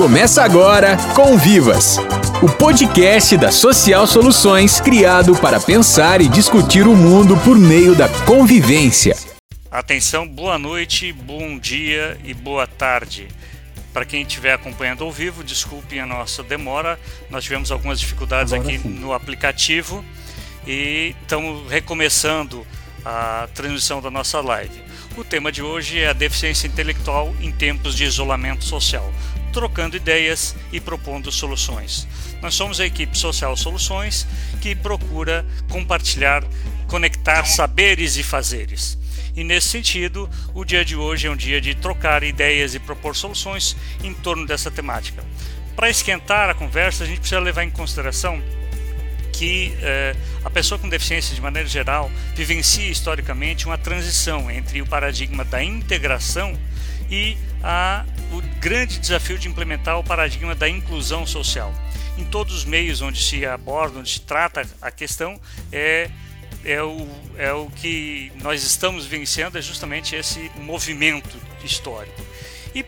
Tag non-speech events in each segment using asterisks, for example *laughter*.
Começa agora Convivas, o podcast da Social Soluções criado para pensar e discutir o mundo por meio da convivência. Atenção, boa noite, bom dia e boa tarde. Para quem estiver acompanhando ao vivo, desculpem a nossa demora, nós tivemos algumas dificuldades Agora aqui sim. no aplicativo e estamos recomeçando a transmissão da nossa live. O tema de hoje é a deficiência intelectual em tempos de isolamento social, trocando ideias e propondo soluções. Nós somos a equipe Social Soluções que procura compartilhar, conectar saberes e fazeres. E nesse sentido, o dia de hoje é um dia de trocar ideias e propor soluções em torno dessa temática. Para esquentar a conversa, a gente precisa levar em consideração que eh, a pessoa com deficiência, de maneira geral, vivencia historicamente uma transição entre o paradigma da integração e a, o grande desafio de implementar o paradigma da inclusão social. Em todos os meios onde se aborda, onde se trata a questão, é, é, o, é o que nós estamos vivenciando, é justamente esse movimento histórico. E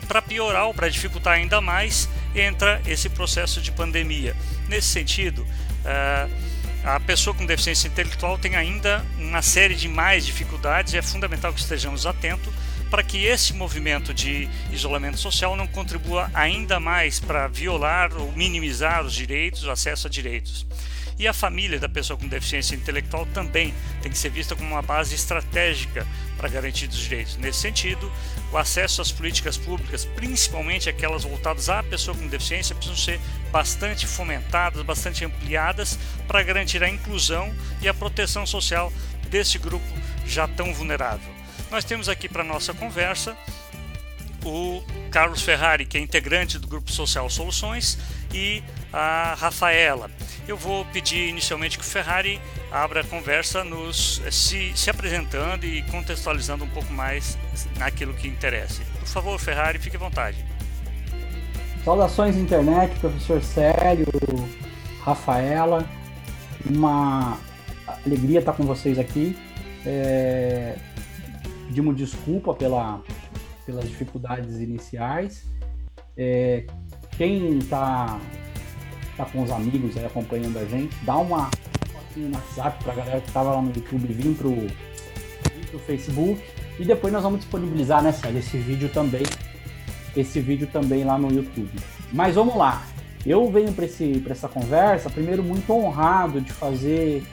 para piorar ou para dificultar ainda mais, entra esse processo de pandemia. Nesse sentido, eh, a pessoa com deficiência intelectual tem ainda uma série de mais dificuldades e é fundamental que estejamos atentos para que esse movimento de isolamento social não contribua ainda mais para violar ou minimizar os direitos, o acesso a direitos. E a família da pessoa com deficiência intelectual também tem que ser vista como uma base estratégica para garantir os direitos. Nesse sentido, o acesso às políticas públicas, principalmente aquelas voltadas à pessoa com deficiência, precisam ser bastante fomentadas, bastante ampliadas para garantir a inclusão e a proteção social desse grupo já tão vulnerável. Nós temos aqui para nossa conversa o Carlos Ferrari, que é integrante do Grupo Social Soluções, e a Rafaela. Eu vou pedir inicialmente que o Ferrari abra a conversa nos se, se apresentando e contextualizando um pouco mais naquilo que interessa. Por favor, Ferrari, fique à vontade. Saudações internet, professor Célio, Rafaela. Uma alegria estar com vocês aqui. É... Pedimos desculpa pela, pelas dificuldades iniciais. É... Quem está tá com os amigos aí acompanhando a gente, dá uma fotinha no WhatsApp para a galera que estava lá no YouTube vir vir pro Facebook. E depois nós vamos disponibilizar, né, Célio, esse vídeo também esse vídeo também lá no YouTube. Mas vamos lá. Eu venho para essa conversa, primeiro, muito honrado de fazer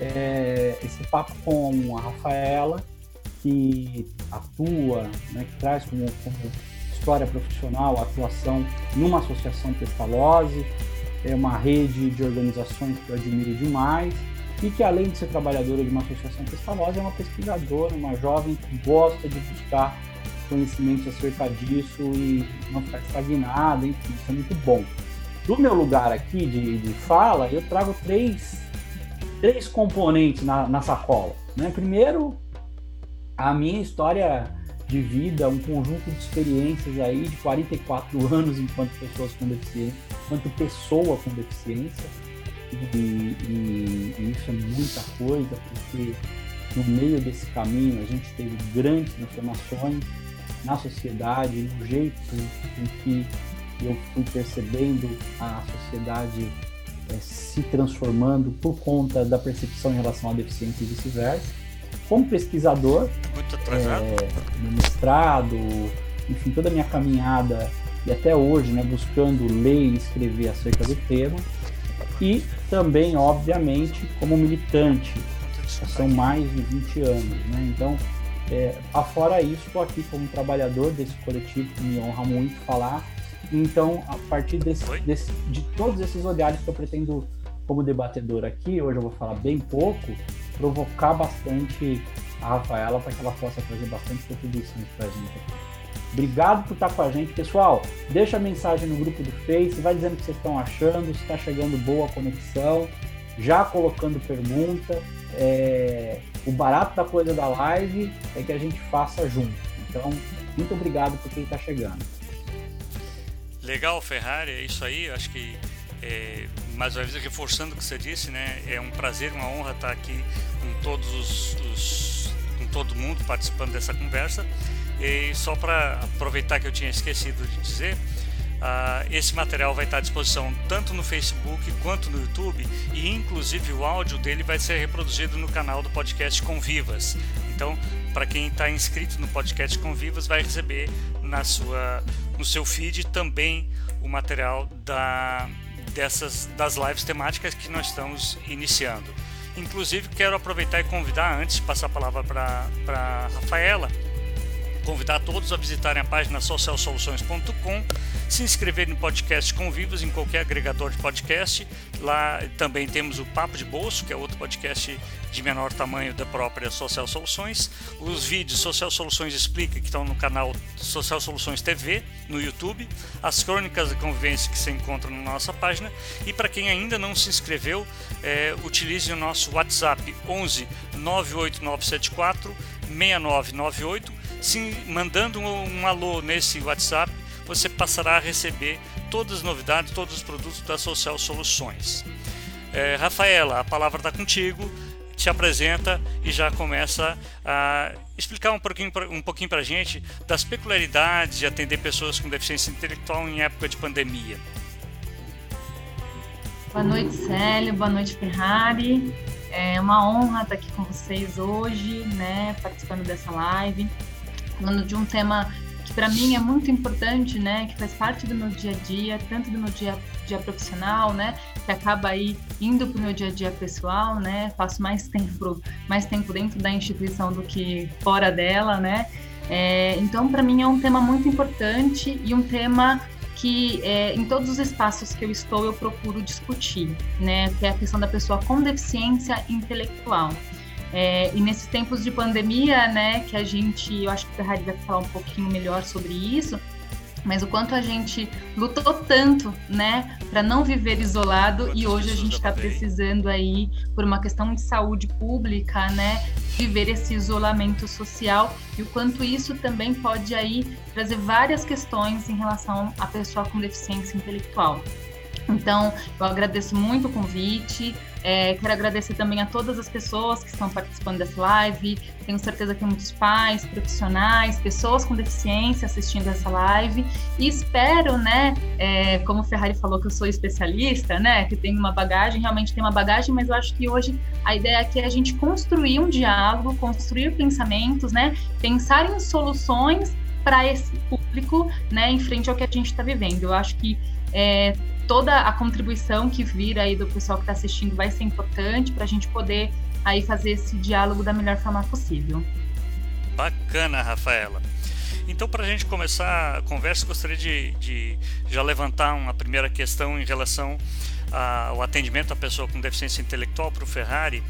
é, esse papo com a Rafaela, que atua, né, que traz como, como história profissional a atuação numa associação Pestalozzi, é uma rede de organizações que eu admiro demais, e que além de ser trabalhadora de uma associação Pestalozzi, é uma pesquisadora, uma jovem que gosta de buscar conhecimentos acerca disso e não ficar estagnado, enfim, isso é muito bom. Do meu lugar aqui de, de fala, eu trago três, três componentes na, na sacola. Né? Primeiro, a minha história de vida, um conjunto de experiências aí de 44 *laughs* anos enquanto pessoas com deficiência, enquanto pessoa com deficiência. E, e, e isso é muita coisa, porque no meio desse caminho a gente teve grandes transformações, na sociedade, no jeito em que eu fui percebendo a sociedade é, se transformando por conta da percepção em relação à deficiência e vice-versa. Como pesquisador, é, no mestrado, enfim, toda a minha caminhada e até hoje, né, buscando ler e escrever acerca do tema. E também, obviamente, como militante, são mais de 20 anos. Né? Então, é, afora isso, estou aqui como trabalhador desse coletivo, que me honra muito falar. Então, a partir desse, desse, de todos esses olhares que eu pretendo, como debatedor aqui, hoje eu vou falar bem pouco, provocar bastante a Rafaela para que ela possa trazer bastante contribuições para a gente aqui. Obrigado por estar com a gente, pessoal. Deixa a mensagem no grupo do Face, vai dizendo o que vocês estão achando, se está chegando boa conexão, já colocando pergunta. É, o barato da coisa da live é que a gente faça junto. Então, muito obrigado por quem está chegando. Legal, Ferrari, é isso aí. Acho que, é, mais uma vez, reforçando o que você disse, né? É um prazer, uma honra estar aqui com todos os, os com todo mundo participando dessa conversa. E só para aproveitar que eu tinha esquecido de dizer, Uh, esse material vai estar à disposição tanto no Facebook quanto no YouTube e inclusive o áudio dele vai ser reproduzido no canal do podcast Convivas. Então, para quem está inscrito no podcast Convivas, vai receber na sua, no seu feed também o material da, dessas das lives temáticas que nós estamos iniciando. Inclusive, quero aproveitar e convidar, antes de passar a palavra para Rafaela, convidar todos a visitarem a página socialsoluções.com se inscrever no podcast Convivos em qualquer agregador de podcast. Lá também temos o Papo de Bolso, que é outro podcast de menor tamanho da própria Social Soluções. Os vídeos Social Soluções Explica, que estão no canal Social Soluções TV, no YouTube. As crônicas de convivência que se encontram na nossa página. E para quem ainda não se inscreveu, é, utilize o nosso WhatsApp 11 98974 6998. Se, mandando um, alô nesse WhatsApp, você passará a receber todas as novidades, todos os produtos da Social Soluções. É, Rafaela, a palavra está contigo, te apresenta e já começa a explicar um pouquinho, um pouquinho para a gente das peculiaridades de atender pessoas com deficiência intelectual em época de pandemia. Boa noite, Célio. Boa noite, Ferrari. É uma honra estar aqui com vocês hoje, né, participando dessa live, falando de um tema que para mim é muito importante, né, que faz parte do meu dia a dia, tanto do meu dia, dia profissional, né, que acaba aí indo para o meu dia a dia pessoal, né, faço mais tempo, mais tempo dentro da instituição do que fora dela, né, é, então para mim é um tema muito importante e um tema que é, em todos os espaços que eu estou eu procuro discutir, né, que é a questão da pessoa com deficiência intelectual. É, e nesses tempos de pandemia, né, que a gente, eu acho que o Ferrari vai falar um pouquinho melhor sobre isso, mas o quanto a gente lutou tanto, né, para não viver isolado e hoje a gente está precisando aí por uma questão de saúde pública, né, viver esse isolamento social e o quanto isso também pode aí trazer várias questões em relação à pessoa com deficiência intelectual. Então, eu agradeço muito o convite. É, quero agradecer também a todas as pessoas que estão participando dessa live. Tenho certeza que muitos pais, profissionais, pessoas com deficiência assistindo essa live. E espero, né, é, como o Ferrari falou que eu sou especialista, né, que tem uma bagagem, realmente tem uma bagagem, mas eu acho que hoje a ideia aqui é a gente construir um diálogo, construir pensamentos, né, pensar em soluções para esse público, né, em frente ao que a gente está vivendo. Eu acho que é, toda a contribuição que vir aí do pessoal que está assistindo vai ser importante para a gente poder aí fazer esse diálogo da melhor forma possível. Bacana, Rafaela. Então, para a gente começar a conversa, gostaria de, de, já levantar uma primeira questão em relação ao atendimento à pessoa com deficiência intelectual para o Ferrari.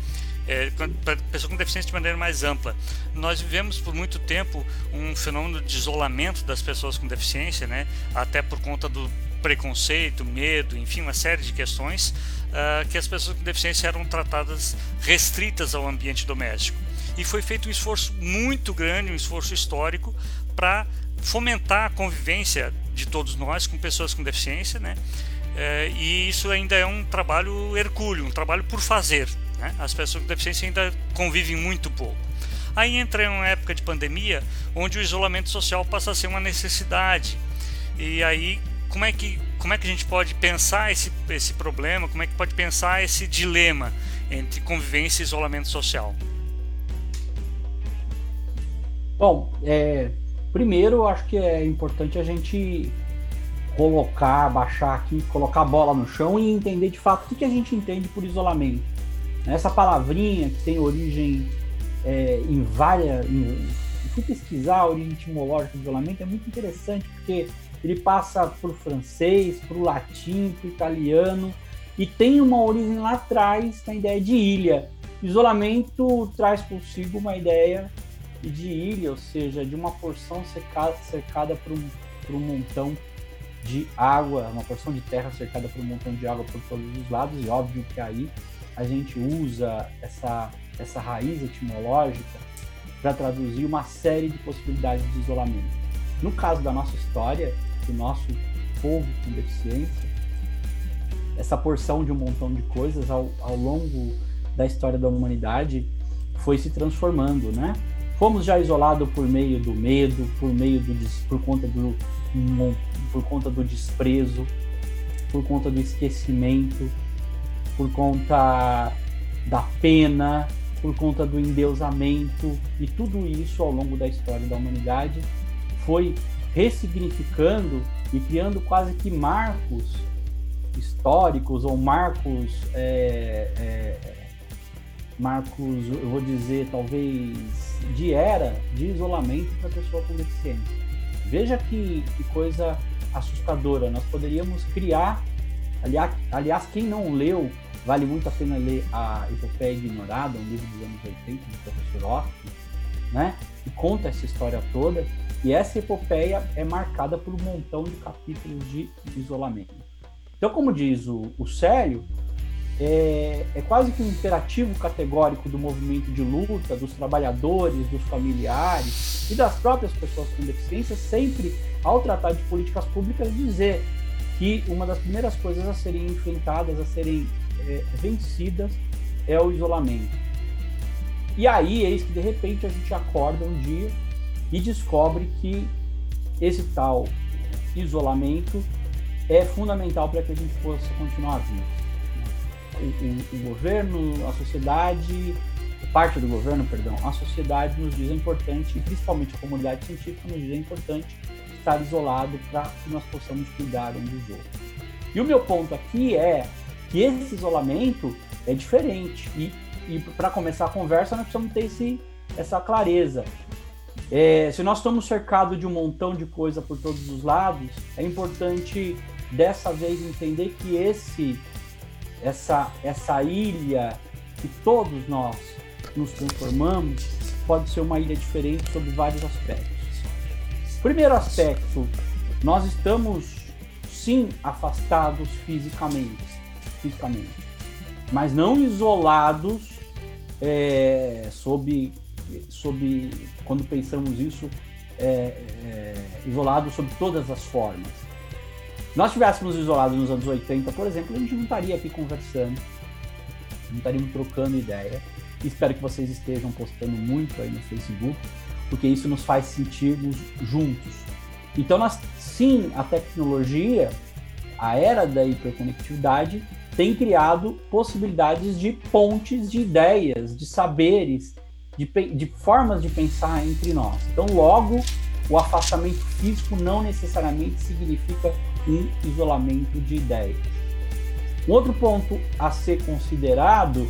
É, para pessoa com deficiência de maneira mais ampla. Nós vivemos por muito tempo um fenômeno de isolamento das pessoas com deficiência, né? até por conta do preconceito, medo, enfim, uma série de questões uh, que as pessoas com deficiência eram tratadas restritas ao ambiente doméstico. E foi feito um esforço muito grande, um esforço histórico, para fomentar a convivência de todos nós com pessoas com deficiência, né? Uh, e isso ainda é um trabalho hercúleo, um trabalho por fazer. Né? As pessoas com deficiência ainda convivem muito pouco. Aí entra uma época de pandemia, onde o isolamento social passa a ser uma necessidade. E aí como é que como é que a gente pode pensar esse, esse problema, como é que pode pensar esse dilema entre convivência e isolamento social? Bom, é, primeiro eu acho que é importante a gente colocar, baixar aqui, colocar a bola no chão e entender de fato o que a gente entende por isolamento. Essa palavrinha que tem origem é, em várias. Em, fui pesquisar a origem etimológica do isolamento, é muito interessante, porque ele passa por francês, por latim, por italiano e tem uma origem lá atrás na ideia de ilha. Isolamento traz consigo uma ideia de ilha, ou seja, de uma porção cercada, cercada por, um, por um montão de água, uma porção de terra cercada por um montão de água por todos os lados, e óbvio que aí a gente usa essa, essa raiz etimológica para traduzir uma série de possibilidades de isolamento. No caso da nossa história, do nosso povo com deficiência, essa porção de um montão de coisas ao, ao longo da história da humanidade foi se transformando, né? fomos já isolados por meio do medo, por meio do por conta do por conta do desprezo, por conta do esquecimento, por conta da pena, por conta do endeusamento e tudo isso ao longo da história da humanidade foi ressignificando e criando quase que marcos históricos ou marcos é, é, marcos eu vou dizer talvez de era de isolamento para a pessoa com deficiência veja que, que coisa assustadora nós poderíamos criar aliás, aliás quem não leu Vale muito a pena ler a Epopeia Ignorada, um livro dos anos 80 do professor Ock, né? que conta essa história toda. E essa epopeia é marcada por um montão de capítulos de isolamento. Então, como diz o, o Célio, é, é, quase que um imperativo categórico do movimento de luta, dos trabalhadores, dos familiares e das próprias pessoas com deficiência, sempre, ao tratar de políticas públicas, dizer que uma das primeiras coisas a serem enfrentadas, a serem é, vencidas é o isolamento. E aí, eis que de repente a gente acorda um dia e descobre que esse tal isolamento é fundamental para que a gente possa continuar vivo. O, o, governo, a sociedade, parte do governo, perdão, a sociedade nos diz é importante, e principalmente a comunidade científica nos diz é importante estar isolado para que nós possamos cuidar um dos outros. E o meu ponto aqui é que esse isolamento é diferente. E, e para começar a conversa, nós precisamos ter esse, essa clareza. É, se nós estamos cercados de um montão de coisa por todos os lados, é importante dessa vez entender que esse, essa, essa ilha que todos nós nos transformamos pode ser uma ilha diferente sobre vários aspectos. Primeiro aspecto, nós estamos sim afastados fisicamente fisicamente, mas não isolados é, sob, sob, quando pensamos isso, é, é, isolados sob todas as formas. Nós estivéssemos isolados nos anos 80, por exemplo, a gente não estaria aqui conversando, não estaríamos trocando ideia. Espero que vocês estejam postando muito aí no Facebook, porque isso nos faz sentirmos juntos. Então, nós, sim, a tecnologia, a era da hiperconectividade, tem criado possibilidades de pontes de ideias, de saberes, de, de formas de pensar entre nós. Então, logo, o afastamento físico não necessariamente significa um isolamento de ideias. Um outro ponto a ser considerado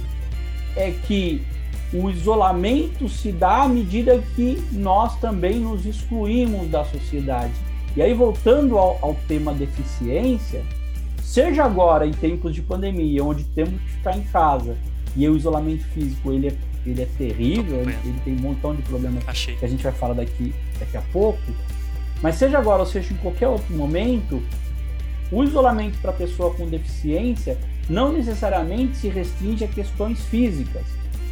é que o isolamento se dá à medida que nós também nos excluímos da sociedade. E aí, voltando ao, ao tema deficiência, Seja agora em tempos de pandemia, onde temos que ficar em casa e o isolamento físico ele é, ele é terrível, ele, ele, tem um montão de problemas Achei. que a gente vai falar daqui, daqui a pouco. Mas seja agora ou seja em qualquer outro momento, o isolamento para pessoa com deficiência não necessariamente se restringe a questões físicas.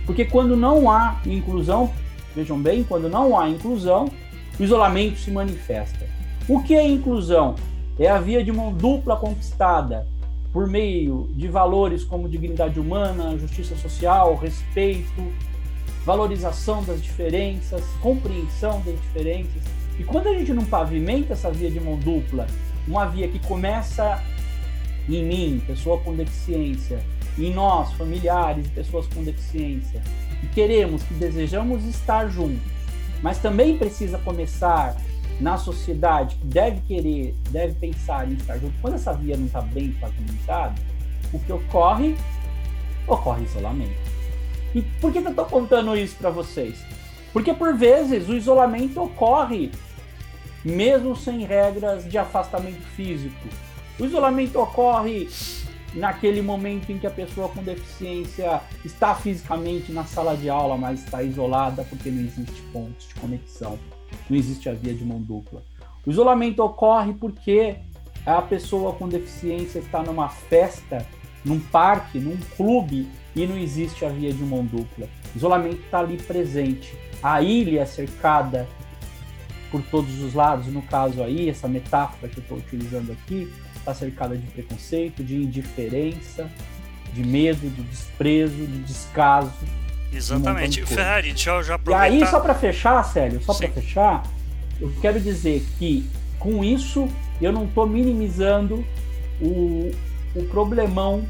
Porque quando não há inclusão, vejam bem, quando não há inclusão, o isolamento se manifesta. O que é inclusão? É a via de mão dupla conquistada por meio de valores como dignidade humana, justiça social, respeito, valorização das diferenças, compreensão das diferenças. E quando a gente não pavimenta essa via de mão dupla, uma via que começa em mim, pessoa com deficiência, em nós, familiares e pessoas com deficiência, e queremos, que desejamos estar juntos, mas também precisa começar na sociedade que deve querer, deve pensar em estar junto, quando essa via não está bem pavimentada, o que ocorre? Ocorre isolamento. E por que, eu estou contando isso para vocês? Porque por vezes o isolamento ocorre mesmo sem regras de afastamento físico. O isolamento ocorre naquele momento em que a pessoa com deficiência está fisicamente na sala de aula, mas está isolada porque não existe pontos de conexão não existe a via de mão dupla. O isolamento ocorre porque a pessoa com deficiência está numa festa, num parque, num clube e não existe a via de mão dupla. O isolamento está ali presente. A ilha é cercada por todos os lados, no caso aí, essa metáfora que eu estou utilizando aqui, está cercada de preconceito, de indiferença, de medo, de desprezo, de descaso. Exatamente. Ferrari, deixa eu já aproveitar. E aí, só para fechar, Célio, só para fechar, eu quero dizer que com isso eu não estou minimizando o, o problemão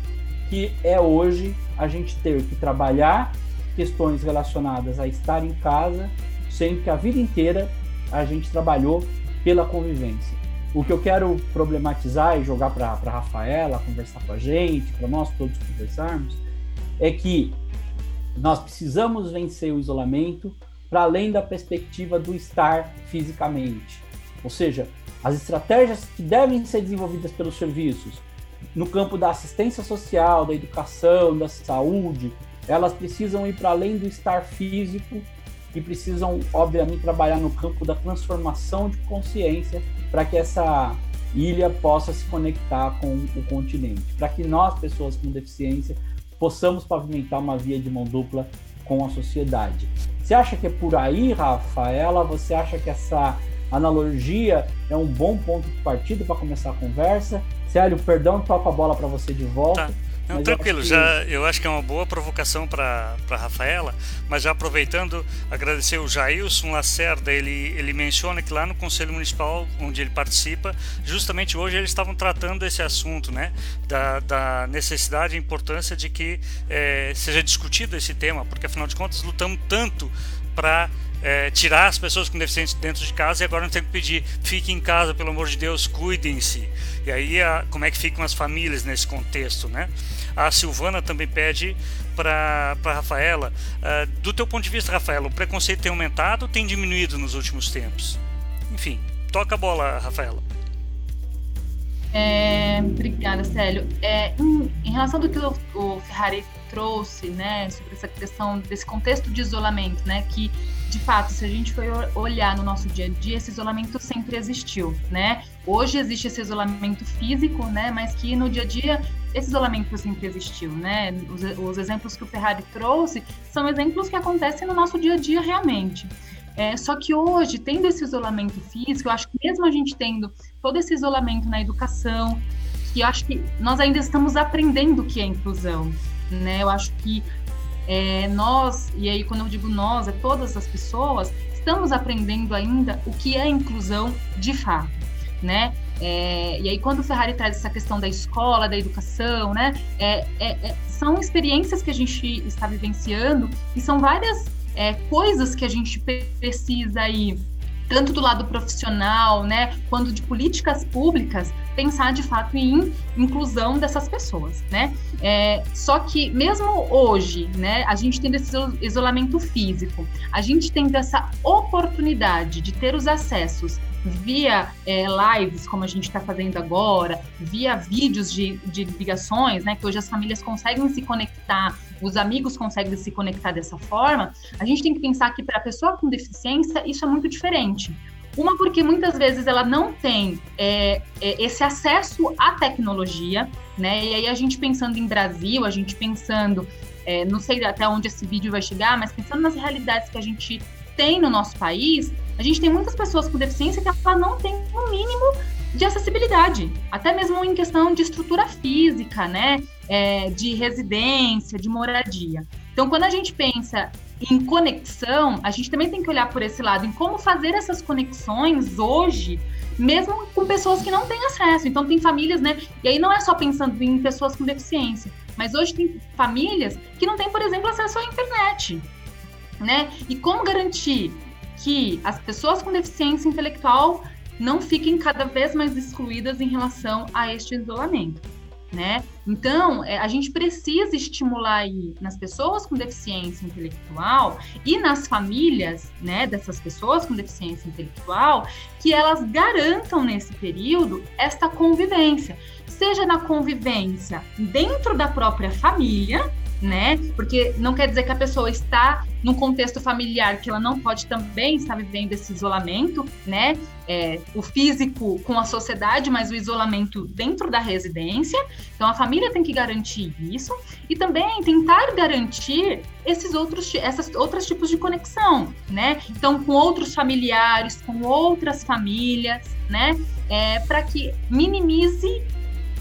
que é hoje a gente ter que trabalhar questões relacionadas a estar em casa, sendo que a vida inteira a gente trabalhou pela convivência. O que eu quero problematizar e jogar para a Rafaela conversar com a gente, para nós todos conversarmos, é que nós precisamos vencer o isolamento para além da perspectiva do estar fisicamente. Ou seja, as estratégias que devem ser desenvolvidas pelos serviços no campo da assistência social, da educação, da saúde, elas precisam ir para além do estar físico e precisam, obviamente, trabalhar no campo da transformação de consciência para que essa ilha possa se conectar com o continente, para que nós, pessoas com deficiência, possamos pavimentar uma via de mão dupla com a sociedade. Você acha que é por aí, Rafaela? Você acha que essa analogia é um bom ponto de partida para começar a conversa? Célio, perdão, toco a bola para você de volta. Tá. Não, tranquilo, já eu acho que é uma boa provocação para a Rafaela, mas já aproveitando, agradecer o Jailson Lacerda, ele, ele menciona que lá no Conselho Municipal, onde ele participa, justamente hoje eles estavam tratando esse assunto, né, da, da necessidade e importância de que é, seja discutido esse tema, porque afinal de contas lutamos tanto para é, tirar as pessoas com deficiência dentro de casa e agora não tem que pedir fiquem em casa, pelo amor de Deus, cuidem-se. E aí, a, como é que ficam as famílias nesse contexto, né? A Silvana também pede para Rafaela, uh, do teu ponto de vista, Rafaela, o preconceito tem aumentado ou tem diminuído nos últimos tempos? Enfim, toca a bola, Rafaela. É, obrigada, Célio. É, em, em, relação do que o, o, Ferrari trouxe, né, sobre essa questão desse contexto de isolamento, né, que de fato, se a gente for olhar no nosso dia a dia, esse isolamento sempre existiu, né? Hoje existe esse isolamento físico, né, mas que no dia a dia esse isolamento sempre existiu, né? Os, os exemplos que o Ferrari trouxe são exemplos que acontecem no nosso dia a dia realmente. É, só que hoje, tendo esse isolamento físico, eu acho que mesmo a gente tendo todo esse isolamento na educação, que eu acho que nós ainda estamos aprendendo o que é inclusão, né? Eu acho que é, nós, e aí quando eu digo nós, é todas as pessoas, estamos aprendendo ainda o que é inclusão de fato, né? É, e aí, quando o Ferrari traz essa questão da escola, da educação, né? É, é, é são experiências que a gente está vivenciando e são várias é, coisas que a gente precisa aí tanto do lado profissional, né, quanto de políticas públicas, pensar de fato em inclusão dessas pessoas, né? É, só que mesmo hoje, né, a gente tendo esse isolamento físico, a gente tendo essa oportunidade de ter os acessos via é, lives, como a gente está fazendo agora, via vídeos de, de ligações, né, que hoje as famílias conseguem se conectar, os amigos conseguem se conectar dessa forma, a gente tem que pensar que para a pessoa com deficiência isso é muito diferente. Uma porque muitas vezes ela não tem é, é, esse acesso à tecnologia, né? E aí a gente pensando em Brasil, a gente pensando, é, não sei até onde esse vídeo vai chegar, mas pensando nas realidades que a gente tem no nosso país, a gente tem muitas pessoas com deficiência que ela não tem o um mínimo de acessibilidade, até mesmo em questão de estrutura física, né? É, de residência, de moradia. Então, quando a gente pensa em conexão, a gente também tem que olhar por esse lado, em como fazer essas conexões hoje, mesmo com pessoas que não têm acesso. Então, tem famílias, né? E aí não é só pensando em pessoas com deficiência, mas hoje tem famílias que não têm, por exemplo, acesso à internet, né? E como garantir que as pessoas com deficiência intelectual não fiquem cada vez mais excluídas em relação a este isolamento, né? Então, é, a gente precisa estimular aí nas pessoas com deficiência intelectual e nas famílias, né, dessas pessoas com deficiência intelectual, que elas garantam nesse período esta convivência, seja na convivência dentro da própria família, né? Porque não quer dizer que a pessoa está num contexto familiar que ela não pode também estar vivendo esse isolamento, né? É, o físico com a sociedade, mas o isolamento dentro da residência. Então a família tem que garantir isso e também tentar garantir esses outros, essas outros tipos de conexão, né? Então com outros familiares, com outras famílias, né? É, para que minimize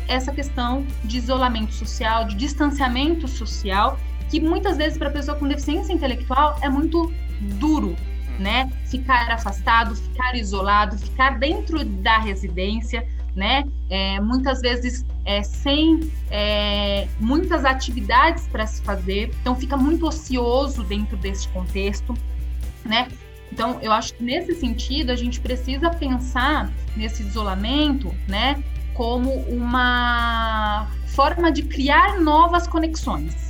essa questão de isolamento social, de distanciamento social que muitas vezes para a pessoa com deficiência intelectual é muito duro, né? Ficar afastado, ficar isolado, ficar dentro da residência, né? É, muitas vezes é, sem é, muitas atividades para se fazer, então fica muito ocioso dentro desse contexto, né? Então, eu acho que nesse sentido a gente precisa pensar nesse isolamento, né, como uma forma de criar novas conexões.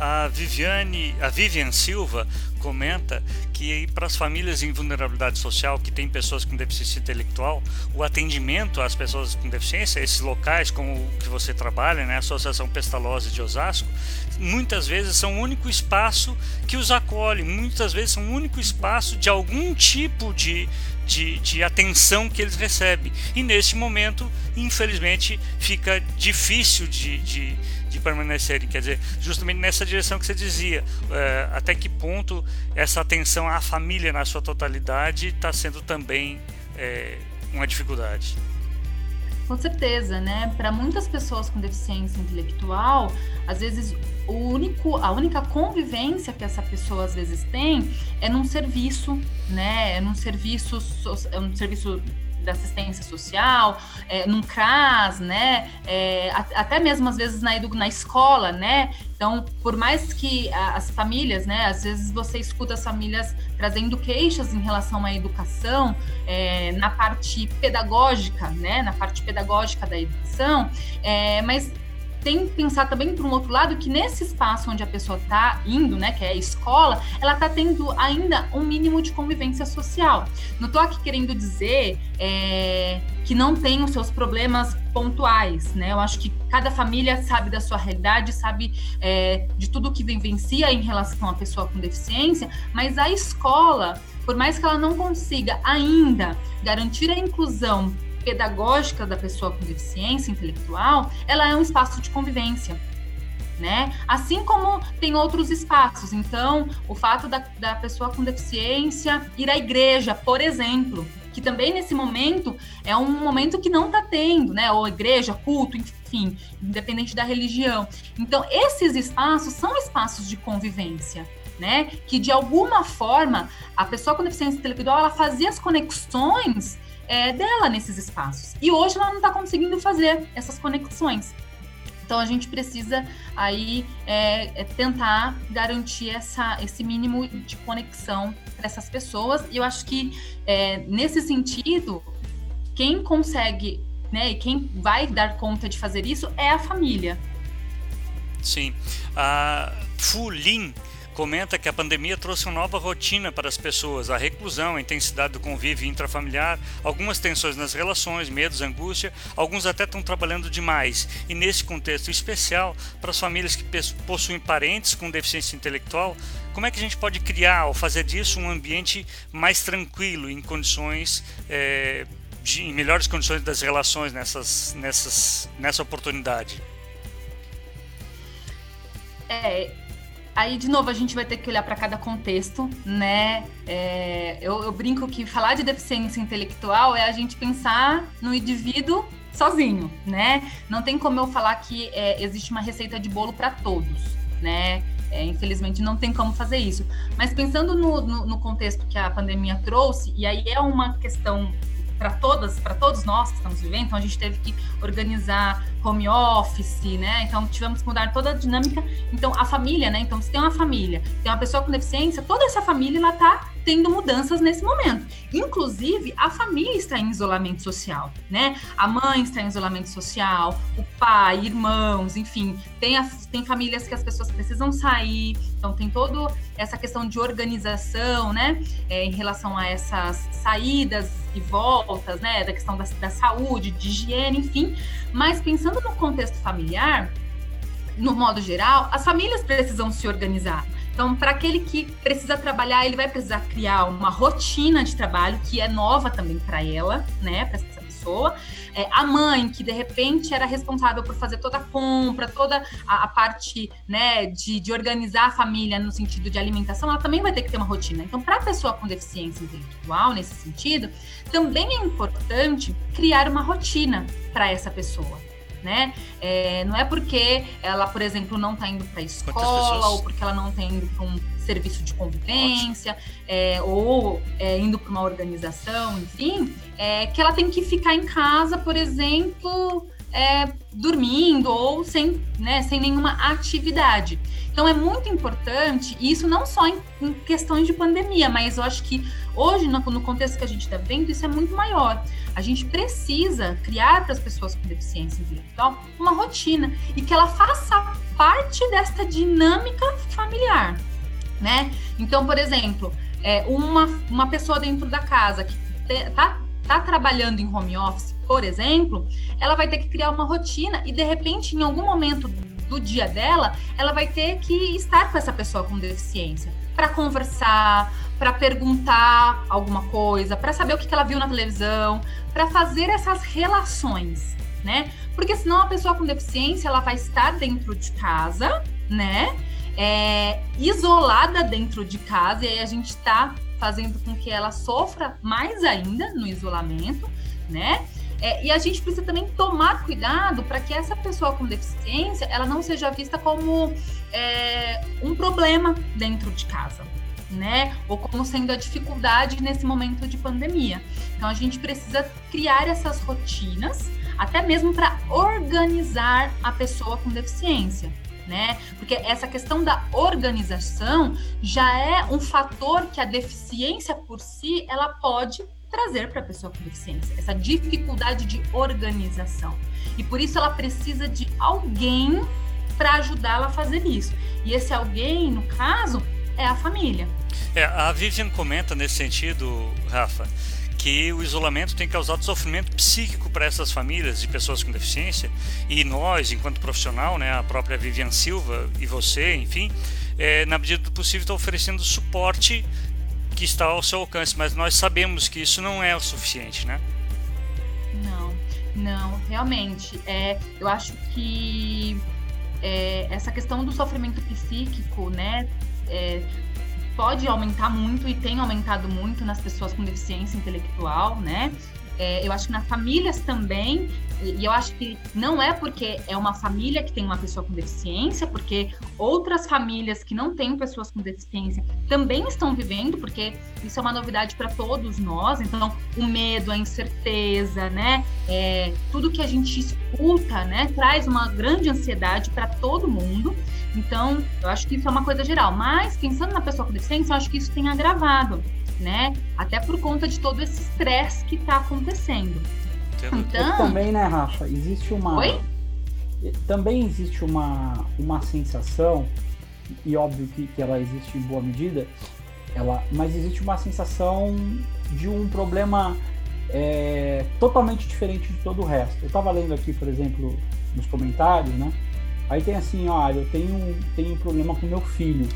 A Viviane, a Vivian Silva comenta que para as famílias em vulnerabilidade social que têm pessoas com deficiência intelectual, o atendimento às pessoas com deficiência, esses locais como o que você trabalha, né, a Associação Pestalozzi de Osasco, muitas vezes são o único espaço que os acolhe, muitas vezes são o único espaço de algum tipo de, de, de atenção que eles recebem. E nesse momento, infelizmente, fica difícil de, de de permanecerem. Quer dizer, justamente nessa direção que você dizia, é, até que ponto essa atenção à família na sua totalidade está sendo também é, uma dificuldade. Com certeza, né? Para muitas pessoas com deficiência intelectual, às vezes o único, a única convivência que essa pessoa às vezes tem é num serviço, né? É num serviço, é um serviço da assistência social, é, num CRAS, né? É, até mesmo às vezes na, na escola, né? Então, por mais que as famílias, né? Às vezes você escuta as famílias trazendo queixas em relação à educação, é, na parte pedagógica, né? Na parte pedagógica da educação, é, mas tem que pensar também por um outro lado que nesse espaço onde a pessoa está indo, né, que é a escola, ela está tendo ainda um mínimo de convivência social. Não estou aqui querendo dizer é, que não tem os seus problemas pontuais, né? Eu acho que cada família sabe da sua realidade, sabe é, de tudo que vivencia em relação à pessoa com deficiência, mas a escola, por mais que ela não consiga ainda garantir a inclusão pedagógica da pessoa com deficiência intelectual, ela é um espaço de convivência. Né? Assim como tem outros espaços. Então, o fato da, da pessoa com deficiência ir à igreja, por exemplo, que também nesse momento é um momento que não está tendo, né? Ou igreja, culto, enfim, independente da religião. Então, esses espaços são espaços de convivência. Né? Que de alguma forma a pessoa com deficiência intelectual ela fazia as conexões é, dela nesses espaços. E hoje ela não está conseguindo fazer essas conexões. Então a gente precisa aí é, é tentar garantir essa, esse mínimo de conexão para essas pessoas. E eu acho que é, nesse sentido, quem consegue, né, e quem vai dar conta de fazer isso é a família. Sim. A Fulin comenta que a pandemia trouxe uma nova rotina para as pessoas, a reclusão, a intensidade do convívio intrafamiliar, algumas tensões nas relações, medos, angústia, alguns até estão trabalhando demais. E nesse contexto especial, para as famílias que possuem parentes com deficiência intelectual, como é que a gente pode criar ou fazer disso um ambiente mais tranquilo, em condições é, de, em melhores condições das relações nessas, nessas, nessa oportunidade? É, aí, de novo, a gente vai ter que olhar para cada contexto, né? É, eu, eu, brinco que falar de deficiência intelectual é a gente pensar no indivíduo sozinho, né? Não tem como eu falar que é, existe uma receita de bolo para todos, né? É, infelizmente não tem como fazer isso. Mas pensando no, no, no, contexto que a pandemia trouxe, e aí é uma questão para todas, para todos nós que estamos vivendo, então a gente teve que organizar home office, né? Então tivemos que mudar toda a dinâmica. Então a família, né? Então se tem uma família, tem uma pessoa com deficiência, toda essa família ela tá tendo mudanças nesse momento. Inclusive, a família está em isolamento social, né? A mãe está em isolamento social, o pai, irmãos, enfim, tem, as, tem famílias que as pessoas precisam sair, então tem toda essa questão de organização, né? É, em relação a essas saídas e voltas, né? Da questão da, da saúde, de higiene, enfim. Mas pensando no contexto familiar, no modo geral, as famílias precisam se organizar. Então, para aquele que precisa trabalhar, ele vai precisar criar uma rotina de trabalho que é nova também para ela, né, para essa pessoa. É, a mãe, que de repente era responsável por fazer toda a compra, toda a, a parte né, de, de, organizar a família no sentido de alimentação, ela também vai ter que ter uma rotina. Então, para a pessoa com deficiência intelectual, nesse sentido, também é importante criar uma rotina para essa pessoa né? É, não é porque ela, por exemplo, não está indo para a escola ou porque ela não está indo para um serviço de convivência é, ou é, indo para uma organização, enfim, é, que ela tem que ficar em casa, por exemplo, é, dormindo ou sem, né, sem nenhuma atividade. Então é muito importante, e isso não só em, em questões de pandemia, mas eu acho que hoje, no, no contexto que a gente está vendo, isso é muito maior. A gente precisa criar para as pessoas com deficiência intelectual uma rotina e que ela faça parte desta dinâmica familiar, né? Então, por exemplo, é, uma, uma pessoa dentro da casa que está tá trabalhando em home office, por exemplo, ela vai ter que criar uma rotina e de repente, em algum momento do dia dela, ela vai ter que estar com essa pessoa com deficiência para conversar, para perguntar alguma coisa, para saber o que ela viu na televisão, para fazer essas relações, né? Porque senão a pessoa com deficiência ela vai estar dentro de casa, né? É, isolada dentro de casa e aí a gente está fazendo com que ela sofra mais ainda no isolamento, né? É, e a gente precisa também tomar cuidado para que essa pessoa com deficiência ela não seja vista como é, um problema dentro de casa, né? Ou como sendo a dificuldade nesse momento de pandemia. Então a gente precisa criar essas rotinas, até mesmo para organizar a pessoa com deficiência. Né? Porque essa questão da organização já é um fator que a deficiência por si ela pode trazer para a pessoa com deficiência, essa dificuldade de organização. E por isso ela precisa de alguém para ajudá-la a fazer isso. E esse alguém, no caso, é a família. É, a Vivian comenta nesse sentido, Rafa, que o isolamento tem causado sofrimento psíquico para essas famílias de pessoas com deficiência e nós, enquanto profissional, né, a própria Vivian Silva e você, enfim, é, na medida do possível, está oferecendo suporte que está ao seu alcance, mas nós sabemos que isso não é o suficiente, né? Não, não, realmente. É, eu acho que é, essa questão do sofrimento psíquico, né, é, pode aumentar muito e tem aumentado muito nas pessoas com deficiência intelectual, né? É, eu acho que nas famílias também, e eu acho que não é porque é uma família que tem uma pessoa com deficiência, porque outras famílias que não têm pessoas com deficiência também estão vivendo, porque isso é uma novidade para todos nós. Então, o medo, a incerteza, né? É, tudo que a gente escuta, né, traz uma grande ansiedade para todo mundo. Então, eu acho que isso é uma coisa geral. Mas, pensando na pessoa com deficiência, eu acho que isso tem agravado né? Até por conta de todo esse estresse que está acontecendo. Então, também, né, Rafa, existe uma Oi? também existe uma uma sensação e óbvio que, que ela existe em boa medida, ela, mas existe uma sensação de um problema é, totalmente diferente de todo o resto. Eu estava lendo aqui, por exemplo, nos comentários, né? Aí tem assim, ó, eu tenho, tenho um problema com meu filho.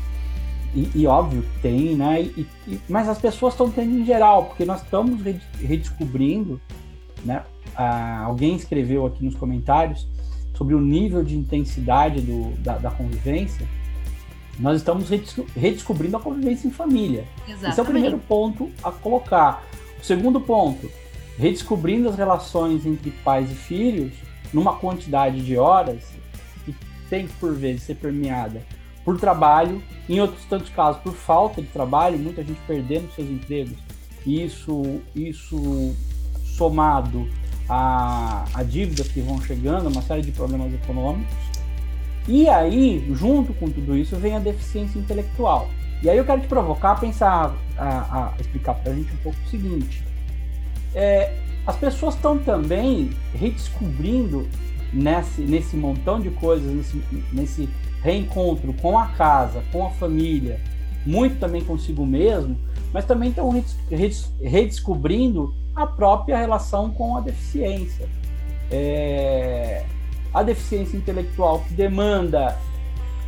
E, e óbvio, tem, né? E, e, mas as pessoas estão tendo em geral, porque nós estamos redescobrindo, né? Ah, alguém escreveu aqui nos comentários sobre o nível de intensidade do, da, da convivência. Nós estamos redescobrindo a convivência em família. Exatamente. Esse é o primeiro ponto a colocar. O segundo ponto, redescobrindo as relações entre pais e filhos numa quantidade de horas que tem que, por vezes, ser permeada por trabalho, em outros tantos casos por falta de trabalho, muita gente perdendo seus empregos. Isso, isso somado a, a dívidas que vão chegando, uma série de problemas econômicos. E aí, junto com tudo isso, vem a deficiência intelectual. E aí eu quero te provocar a pensar, a, a explicar para a gente um pouco o seguinte. É, as pessoas estão também redescobrindo nesse, nesse montão de coisas, nesse, nesse reencontro com a casa, com a família, muito também consigo mesmo, mas também estão redescobrindo a própria relação com a deficiência. É, a deficiência intelectual que demanda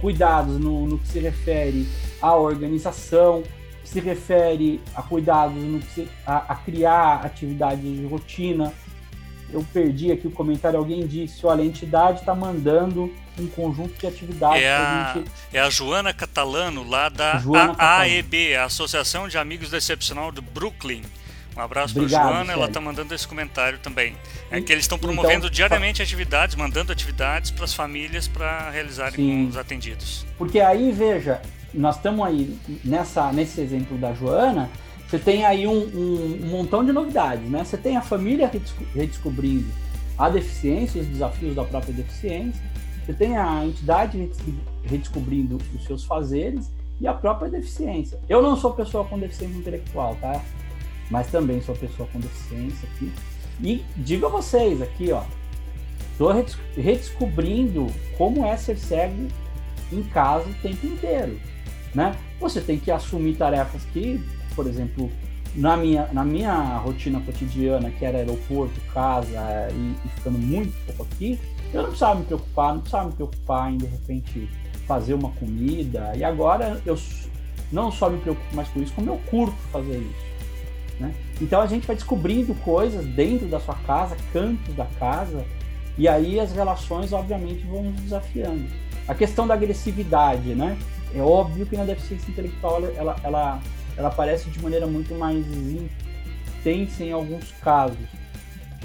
cuidados no, no, que se refere à organização, que se refere a cuidados no que se, a, a criar atividades de rotina, eu perdi aqui o comentário, alguém disse, olha, a entidade está mandando um conjunto de atividades é a, gente... É a Joana Catalano, lá da AAEB, a Associação de Amigos do Excepcional do Brooklyn, Um abraço para Joana, ela está mandando esse comentário também. É que eles estão então, promovendo então, diariamente atividades, mandando atividades para as famílias para realizarem sim, com os atendidos. Porque aí, veja, nós estamos aí nessa, nesse exemplo da Joana, você tem aí um, um, um, montão de novidades, né? Você tem a família redescobrindo a deficiência, os desafios da própria deficiência, você tem a entidade redescobrindo os seus fazeres e a própria deficiência. Eu não sou pessoa com deficiência intelectual, tá? Mas também sou pessoa com deficiência aqui. E digo a vocês aqui, ó, estou redescobrindo como é ser cego em casa o tempo inteiro, né? Você tem que assumir tarefas que por exemplo, na minha, na minha rotina cotidiana, que era aeroporto, casa e, e, ficando muito pouco aqui, eu não precisava me preocupar, não precisava me preocupar em de repente fazer uma comida. E agora eu não só me preocupo mais com isso, como eu curto fazer isso. Né? Então a gente vai descobrindo coisas dentro da sua casa, cantos da casa, e aí as relações obviamente vão nos desafiando. A questão da agressividade, né? É óbvio que na deficiência intelectual ela, ela ela aparece de maneira muito mais intensa em alguns casos.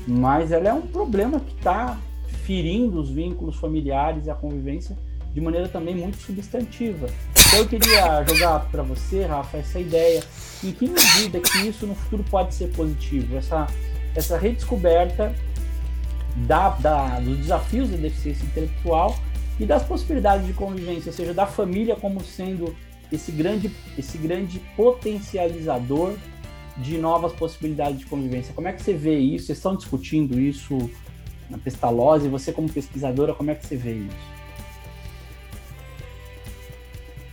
Mas ela é um problema que está ferindo os vínculos familiares e a convivência de maneira também muito substantiva. Então eu queria *laughs* jogar para você, Rafa, essa ideia, em que medida que isso no futuro pode ser positivo, essa, essa redescoberta da, da, dos desafios da deficiência intelectual e das possibilidades de convivência, ou seja, da família como sendo esse grande, esse grande potencializador de novas possibilidades de convivência. Como é que você vê isso? Vocês estão discutindo isso na Pestalozzi? Você, como pesquisadora, como é que você vê isso?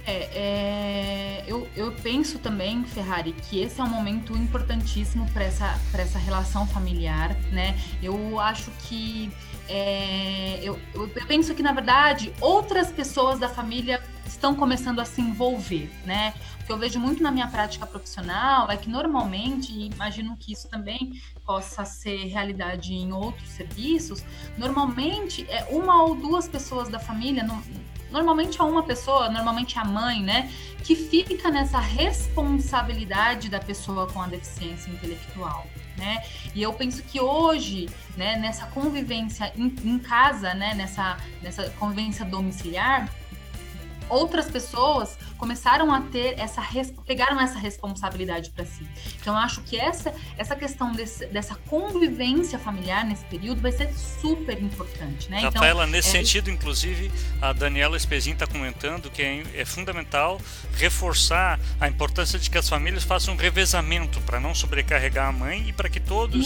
É, é, eu, eu penso também, Ferrari, que esse é um momento importantíssimo para essa, essa relação familiar, né? Eu acho que é, eu, eu penso que, na verdade, outras pessoas da família estão começando a se envolver, né? O que eu vejo muito na minha prática profissional é que normalmente, e imagino que isso também possa ser realidade em outros serviços, normalmente é uma ou duas pessoas da família, normalmente é uma pessoa, normalmente é a mãe, né, que fica nessa responsabilidade da pessoa com a deficiência intelectual. Né? E eu penso que hoje, né, nessa convivência em, em casa, né, nessa, nessa convivência domiciliar, outras pessoas começaram a ter essa pegaram essa responsabilidade para si. Então eu acho que essa essa questão desse, dessa convivência familiar nesse período vai ser super importante, né? Rafaela, então, nesse é... sentido, inclusive, a Daniela Espezin está comentando que é, é, fundamental reforçar a importância de que as famílias façam um revezamento para não sobrecarregar a mãe e para que todos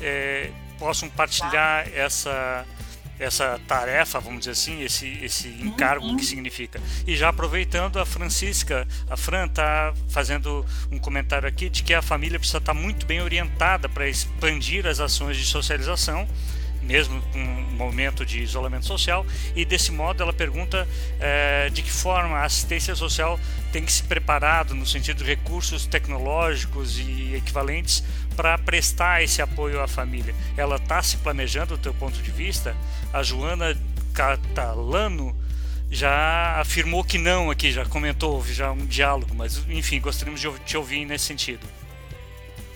é, possam partilhar essa essa tarefa, vamos dizer assim, esse, esse encargo uhum. que significa. E já aproveitando, a Francisca, a Fran está fazendo um comentário aqui de que a família precisa estar muito bem orientada para expandir as ações de socialização mesmo com um momento de isolamento social, e desse modo ela pergunta é, de que forma a assistência social tem que se preparado no sentido de recursos tecnológicos e equivalentes para prestar esse apoio à família. Ela está se planejando do teu ponto de vista? A Joana Catalano já afirmou que não aqui, já comentou, houve já um diálogo, mas enfim, gostaríamos de te ouvir nesse sentido.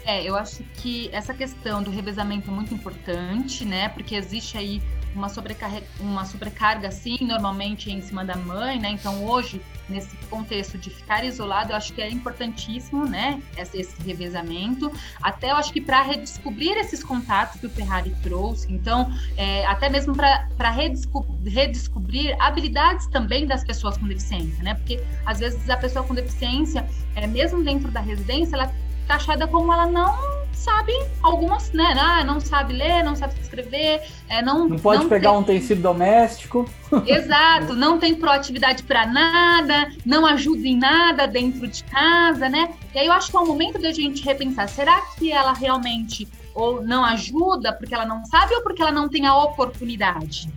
É, eu acho que essa questão do revezamento é muito importante, né? Porque existe aí uma, sobrecarga, uma sobrecarga, assim, normalmente em cima da mãe, né? Então, hoje, nesse contexto de ficar isolado, eu acho que é importantíssimo, né? Esse, esse revezamento. Até eu acho que para redescobrir esses contatos que o Ferrari trouxe, então, é, até mesmo para redescobrir, redescobrir habilidades também das pessoas com deficiência, né? Porque às vezes a pessoa com deficiência, é, mesmo dentro da residência, ela taxada como ela não sabe algumas, né? Ah, não sabe ler, não sabe escrever, é, não. Não pode não pegar tem... um tecido doméstico. *laughs* Exato, não tem proatividade para nada, não ajuda em nada dentro de casa, né? E aí eu acho que é o momento da gente repensar: será que ela realmente ou não ajuda porque ela não sabe ou porque ela não tem a oportunidade?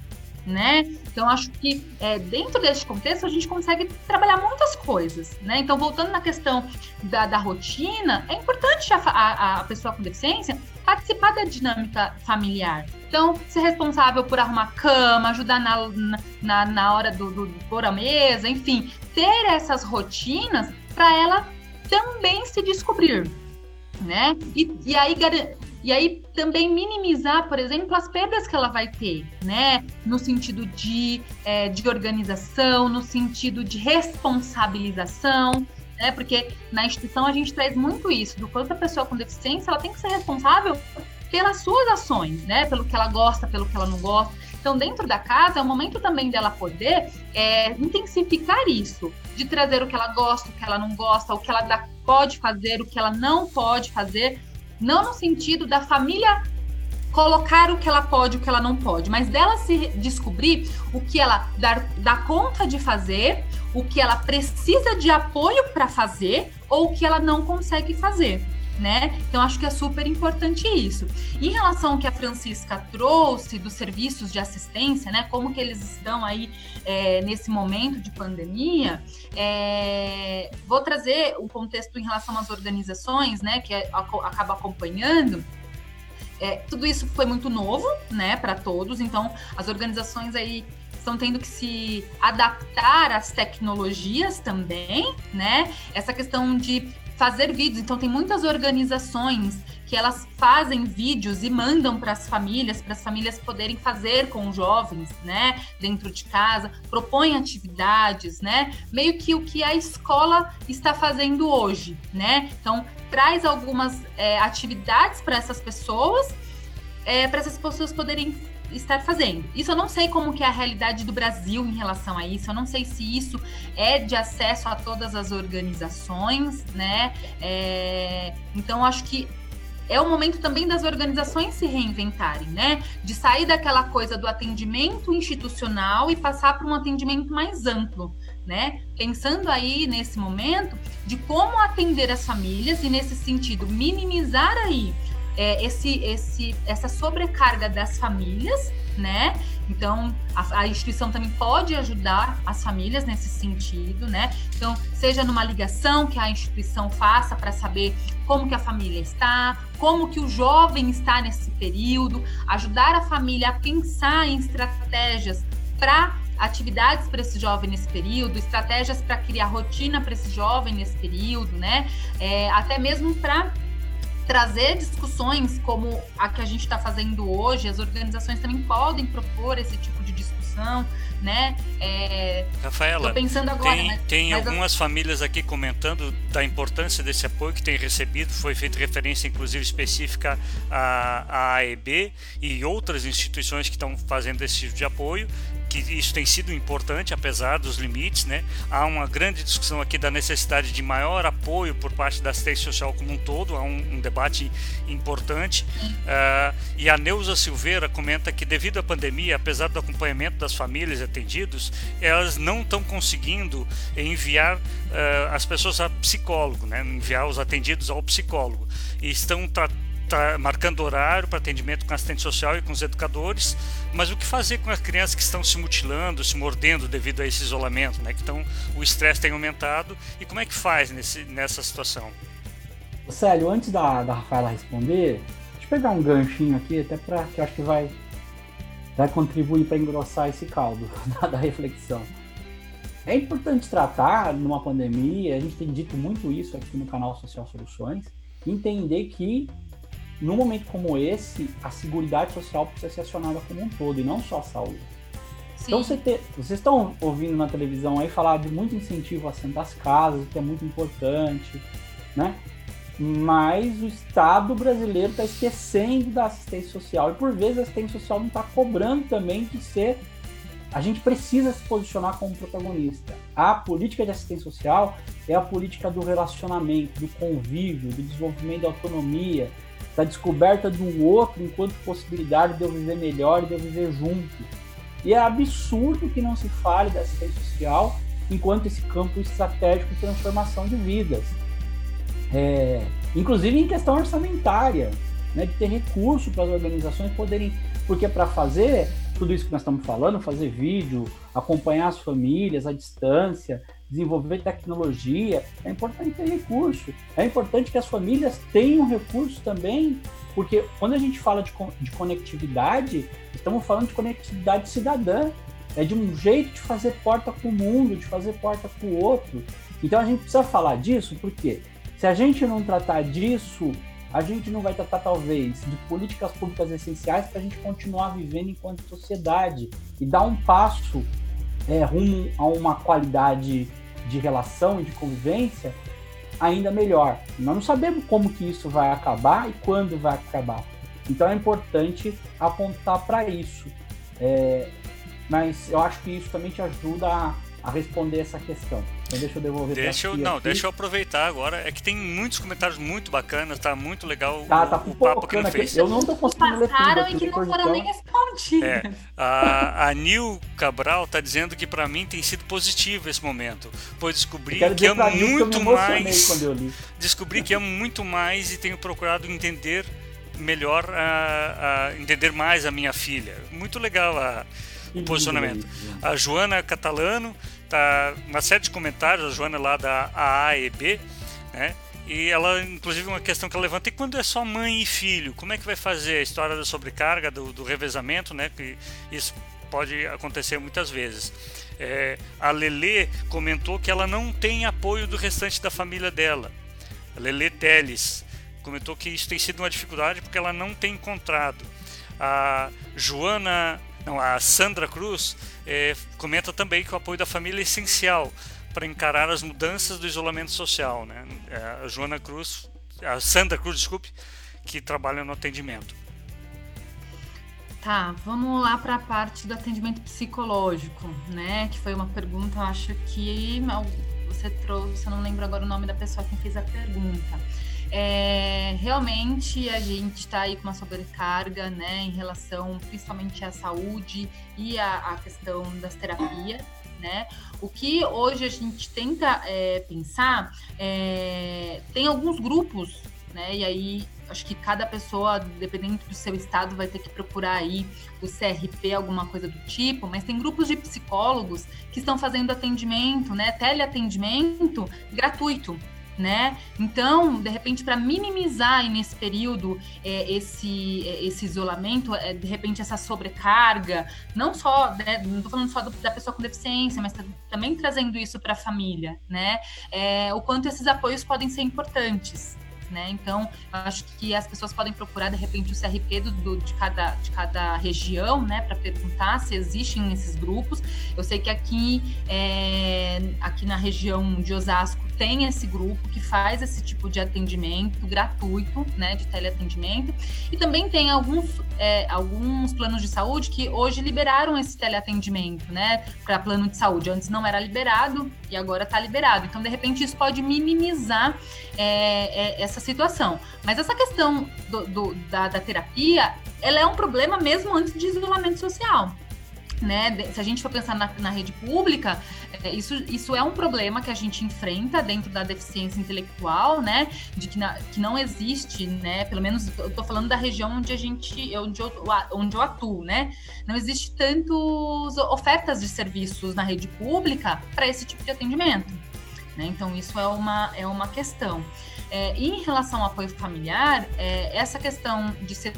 né? Então acho que é, dentro desse contexto a gente consegue trabalhar muitas coisas, né? Então voltando na questão da, da rotina, é importante a, a, a, pessoa com deficiência participar da dinâmica familiar. Então ser responsável por arrumar cama, ajudar na, na, na hora do, do, do pôr a mesa, enfim, ter essas rotinas para ela também se descobrir, né? E, e aí e aí também minimizar, por exemplo, as perdas que ela vai ter, né? No sentido de, é, de organização, no sentido de responsabilização, né? Porque na instituição a gente traz muito isso, do quanto a pessoa com deficiência ela tem que ser responsável pelas suas ações, né? Pelo que ela gosta, pelo que ela não gosta. Então, dentro da casa, é o momento também dela poder é, intensificar isso, de trazer o que ela gosta, o que ela não gosta, o que ela pode fazer, o que ela não pode fazer, não no sentido da família colocar o que ela pode, o que ela não pode, mas dela se descobrir o que ela dá, dá conta de fazer, o que ela precisa de apoio para fazer ou o que ela não consegue fazer. Né? Então acho que é super importante isso. Em relação ao que a Francisca trouxe dos serviços de assistência, né? Como que eles estão aí é, nesse momento de pandemia, é, vou trazer o contexto em relação às organizações, né? Que é, acaba acompanhando. É, tudo isso foi muito novo, né, para todos. Então, as organizações aí estão tendo que se adaptar às tecnologias também, né? Essa questão de fazer vídeos. Então, tem muitas organizações que elas fazem vídeos e mandam para as famílias, para as famílias poderem fazer com jovens, né, dentro de casa, propõem atividades, né, meio que o que a escola está fazendo hoje, né. Então, traz algumas é, atividades para essas pessoas, é, para essas pessoas poderem estar fazendo. Isso eu não sei como que é a realidade do Brasil em relação a isso. Eu não sei se isso é de acesso a todas as organizações, né? É, então acho que é o momento também das organizações se reinventarem, né? De sair daquela coisa do atendimento institucional e passar para um atendimento mais amplo, né? Pensando aí nesse momento de como atender as famílias e nesse sentido minimizar aí é, esse, esse, essa sobrecarga das famílias, né? Então, a, a, instituição também pode ajudar as famílias nesse sentido, né? Então, seja numa ligação que a instituição faça para saber como que a família está, como que o jovem está nesse período, ajudar a família a pensar em estratégias para atividades para esse jovem nesse período, estratégias para criar rotina para esse jovem nesse período, né? É, até mesmo para trazer discussões como a que a gente está fazendo hoje, as organizações também podem propor esse tipo de discussão, né? É, Rafaela, pensando agora, tem, mas, tem mas algumas famílias aqui comentando da importância desse apoio que tem recebido, foi feita referência inclusive específica à, à AEB e outras instituições que estão fazendo esse tipo de apoio, que isso tem sido importante apesar dos limites, né? Há uma grande discussão aqui da necessidade de maior apoio por parte da assistência social como um todo, há um, um debate importante. Uh, e a Neuza Silveira comenta que devido à pandemia, apesar do acompanhamento das famílias atendidos, elas não estão conseguindo enviar uh, as pessoas a psicólogo, né? Enviar os atendidos ao psicólogo e estão tratando tá marcando horário para atendimento com assistente social e com os educadores, mas o que fazer com as crianças que estão se mutilando, se mordendo devido a esse isolamento, né? Que estão, o estresse tem aumentado e como é que faz nesse, nessa situação? Célio, antes da, da Rafaela responder, deixa eu pegar um ganchinho aqui, até para que eu acho que vai, vai contribuir para engrossar esse caldo *laughs* da, da reflexão. É importante tratar numa pandemia, a gente tem dito muito isso aqui no canal Social Soluções, entender que num momento como esse, a Seguridade Social precisa ser acionada como um todo e não só a saúde. Sim. Então, você ter, vocês estão ouvindo na televisão aí falar de muito incentivo a das casas, que é muito importante, né? Mas o Estado brasileiro está esquecendo da assistência social e por vezes a assistência social não está cobrando também de ser. A gente precisa se posicionar como protagonista. A política de assistência social é a política do relacionamento, do convívio, do desenvolvimento da autonomia, da descoberta do outro enquanto possibilidade de eu viver melhor e de eu viver junto. E é absurdo que não se fale da assistência social enquanto esse campo estratégico de transformação de vidas. É, inclusive em questão orçamentária, né, de ter recurso para as organizações poderem. Porque para fazer tudo isso que nós estamos falando, fazer vídeo, acompanhar as famílias à distância, desenvolver tecnologia, é importante ter recurso. É importante que as famílias tenham recursos também, porque quando a gente fala de, de conectividade, estamos falando de conectividade cidadã. É de um jeito de fazer porta com o mundo, de fazer porta com o outro. Então a gente precisa falar disso, porque se a gente não tratar disso a gente não vai tratar, talvez, de políticas públicas essenciais para a gente continuar vivendo enquanto sociedade e dar um passo é, rumo a uma qualidade de relação e de convivência ainda melhor. Nós não sabemos como que isso vai acabar e quando vai acabar. Então é importante apontar para isso. É, mas eu acho que isso também te ajuda a, a responder essa questão. Então deixa eu devolver deixa eu, Não, aqui. deixa eu aproveitar agora. É que tem muitos comentários muito bacanas, tá muito legal tá, tá o, o papo que ele fez. Eu não tô conseguindo ler tudo. e que não foram nem respondidos. É, a, a Nil Cabral tá dizendo que para mim tem sido positivo esse momento, pois descobri que amo muito mais. Descobri que amo muito mais e tenho procurado entender melhor, a, a entender mais a minha filha. Muito legal a, o posicionamento. A Joana Catalano tá uma série de comentários, a Joana lá da AAEB, né? E ela, inclusive, uma questão que ela levanta: e quando é só mãe e filho? Como é que vai fazer a história da sobrecarga, do, do revezamento, né? Que isso pode acontecer muitas vezes. É, a Lele comentou que ela não tem apoio do restante da família dela. A Lele Teles comentou que isso tem sido uma dificuldade porque ela não tem encontrado. A Joana a Sandra Cruz é, comenta também que o apoio da família é essencial para encarar as mudanças do isolamento social. Né? É, a Joana Cruz, a Sandra Cruz, desculpe, que trabalha no atendimento. Tá, vamos lá para a parte do atendimento psicológico, né? Que foi uma pergunta, acho que você trouxe, eu não lembro agora o nome da pessoa que fez a pergunta. É, realmente a gente está aí com uma sobrecarga, né, em relação principalmente à saúde e à, à questão das terapias. Né? O que hoje a gente tenta é, pensar é, tem alguns grupos, né? E aí acho que cada pessoa, dependendo do seu estado, vai ter que procurar aí o CRP, alguma coisa do tipo, mas tem grupos de psicólogos que estão fazendo atendimento, né? Teleatendimento gratuito né? Então, de repente, para minimizar nesse período é, esse, é, esse isolamento, é, de repente essa sobrecarga, não só, né, não estou falando só do, da pessoa com deficiência, mas também trazendo isso para a família, né? É, o quanto esses apoios podem ser importantes né? Então, acho que as pessoas podem procurar, de repente, o CRP do, do de, cada, de cada região, né? Para perguntar se existem esses grupos. Eu sei que aqui, é, aqui na região de Osasco tem esse grupo que faz esse tipo de atendimento gratuito, né? De teleatendimento. E também tem alguns, é, alguns planos de saúde que hoje liberaram esse teleatendimento, né? Para plano de saúde. Antes não era liberado e agora está liberado. Então, de repente, isso pode minimizar é, é, essa situação. Mas essa questão do, do, da, da terapia, ela é um problema mesmo antes de isolamento social. Né? Se a gente for pensar na, na rede pública, é, isso, isso é um problema que a gente enfrenta dentro da deficiência intelectual, né? De que, na, que não existe, né? Pelo menos eu tô falando da região onde a gente, onde eu, onde eu atuo, né? Não existe tantas ofertas de serviços na rede pública para esse tipo de atendimento. Né? Então, isso é uma, é uma questão. É, em relação ao apoio familiar, é, essa questão de ser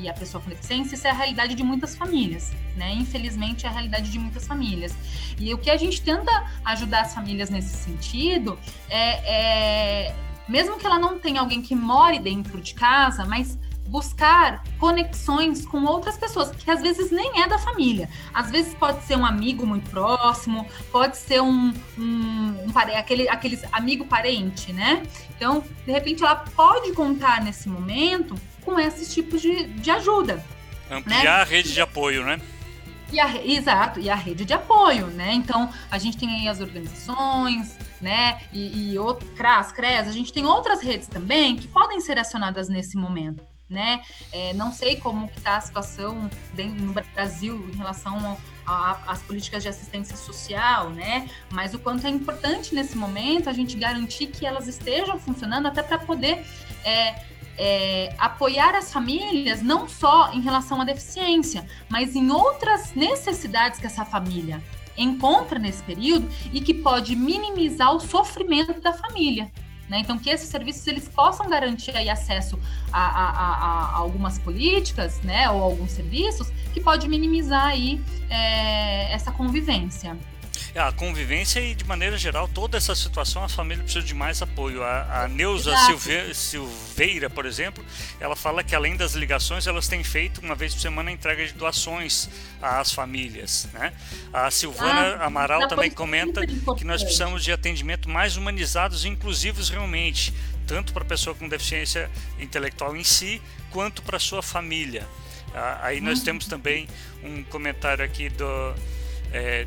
e a pessoa com deficiência, isso é a realidade de muitas famílias, né? Infelizmente é a realidade de muitas famílias. E o que a gente tenta ajudar as famílias nesse sentido é, é mesmo que ela não tenha alguém que more dentro de casa, mas buscar conexões com outras pessoas, que às vezes nem é da família. Às vezes pode ser um amigo muito próximo, pode ser um, um, um aquele, aqueles amigo parente, né? Então, de repente, ela pode contar nesse momento com esses tipos de, de ajuda. Ampliar né? a rede de apoio, né? E a, exato, e a rede de apoio, né? Então, a gente tem aí as organizações, né? E, e outro, CRAS, CRES, a gente tem outras redes também que podem ser acionadas nesse momento né? É, não sei como está a situação no Brasil em relação às políticas de assistência social, né? Mas o quanto é importante nesse momento a gente garantir que elas estejam funcionando até para poder é, é, apoiar as famílias não só em relação à deficiência, mas em outras necessidades que essa família encontra nesse período e que pode minimizar o sofrimento da família. Né? Então, que esses serviços eles possam garantir aí acesso a, a, a, a algumas políticas, né, ou alguns serviços que pode minimizar aí é, essa convivência. É, a convivência e, de maneira geral, toda essa situação, a família precisa de mais apoio. A, a Neuza Silve, Silveira, por exemplo, ela fala que além das ligações, elas têm feito uma vez por semana entrega de doações às famílias. Né? A Silvana ah, Amaral também comenta que nós precisamos de atendimento mais humanizados e inclusivos realmente, tanto para a pessoa com deficiência intelectual em si, quanto para sua família. Ah, aí nós uhum. temos também um comentário aqui do. É,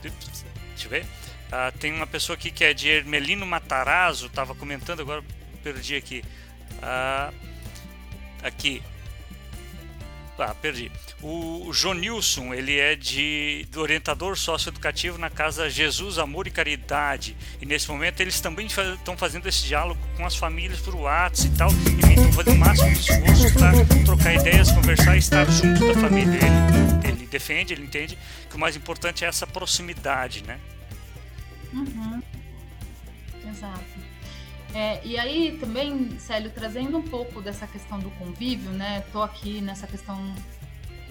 Deixa eu ver. Ah, tem uma pessoa aqui que é de Ermelino Matarazzo, estava comentando, agora perdi aqui. Ah, aqui. Ah, perdi. O, Jonilson, ele é de do orientador socioeducativo na casa Jesus, Amor e Caridade. E nesse momento eles também estão fazendo esse diálogo com as famílias por WhatsApp e tal. E estão fazendo o máximo de esforço para trocar ideias, conversar e estar junto da família. Ele, ele defende, ele entende que o mais importante é essa proximidade, né? Uhum. Exato. É, e aí também, Célio, trazendo um pouco dessa questão do convívio, né? Tô aqui nessa questão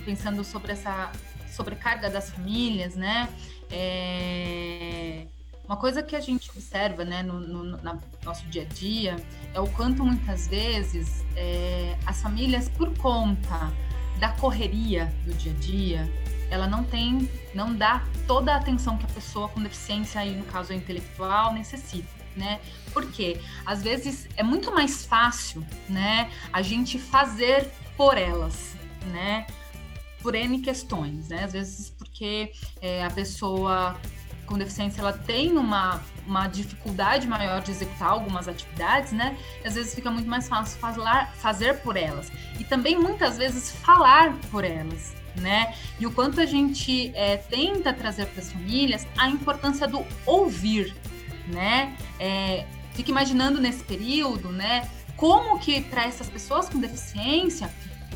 pensando sobre essa sobrecarga das famílias, né? É, uma coisa que a gente observa, né, no, no, no nosso dia a dia, é o quanto muitas vezes é, as famílias, por conta da correria do dia a dia, ela não tem, não dá toda a atenção que a pessoa com deficiência, aí no caso intelectual, necessita. Né? Porque às vezes é muito mais fácil, né, a gente fazer por elas, né? Por N questões, né? Às vezes porque é, a pessoa com deficiência ela tem uma, uma dificuldade maior de executar algumas atividades, né? E às vezes fica muito mais fácil falar, fazer por elas. E também muitas vezes falar por elas, né? E o quanto a gente é, tenta trazer para as famílias a importância do ouvir, né? É, fica imaginando nesse período, né? Como que para essas pessoas com deficiência,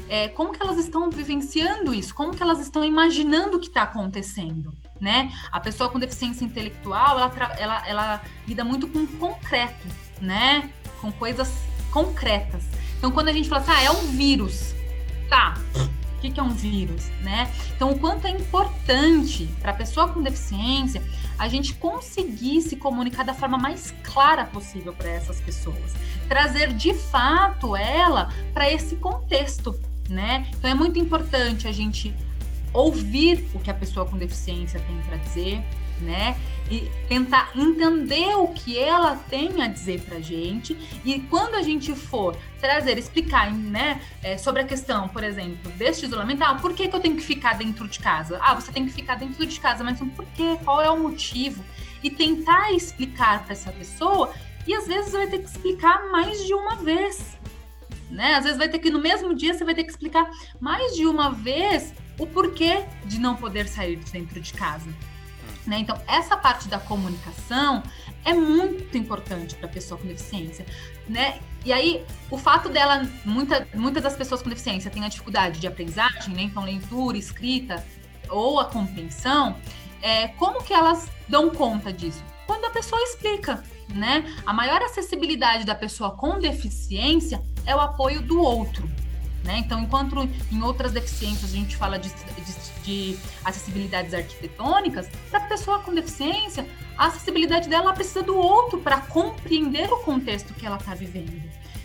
é, como que elas estão vivenciando isso? Como que elas estão imaginando o que está acontecendo? Né? A pessoa com deficiência intelectual, ela, ela, ela lida muito com concreto, né? Com coisas concretas. Então, quando a gente fala assim, ah, é um vírus, tá? Que, que é um vírus, né? Então, o quanto é importante para a pessoa com deficiência a gente conseguir se comunicar da forma mais clara possível para essas pessoas, trazer de fato ela para esse contexto, né? Então, é muito importante a gente ouvir o que a pessoa com deficiência tem para dizer, né? E tentar entender o que ela tem a dizer pra gente. E quando a gente for trazer, explicar, né, é, sobre a questão, por exemplo, deste isolamento, ah, por que, que eu tenho que ficar dentro de casa? Ah, você tem que ficar dentro de casa, mas por quê? Qual é o motivo? E tentar explicar para essa pessoa, e às vezes vai ter que explicar mais de uma vez. Né? Às vezes vai ter que no mesmo dia você vai ter que explicar mais de uma vez o porquê de não poder sair de dentro de casa. Né? Então, essa parte da comunicação é muito importante para a pessoa com deficiência. Né? E aí, o fato dela, muita, muitas das pessoas com deficiência têm a dificuldade de aprendizagem, né? então leitura, escrita ou a compreensão, é, como que elas dão conta disso? Quando a pessoa explica, né? A maior acessibilidade da pessoa com deficiência é o apoio do outro. Né? Então, enquanto em outras deficiências a gente fala de, de, de acessibilidades arquitetônicas, para a pessoa com deficiência, a acessibilidade dela precisa do outro para compreender o contexto que ela está vivendo.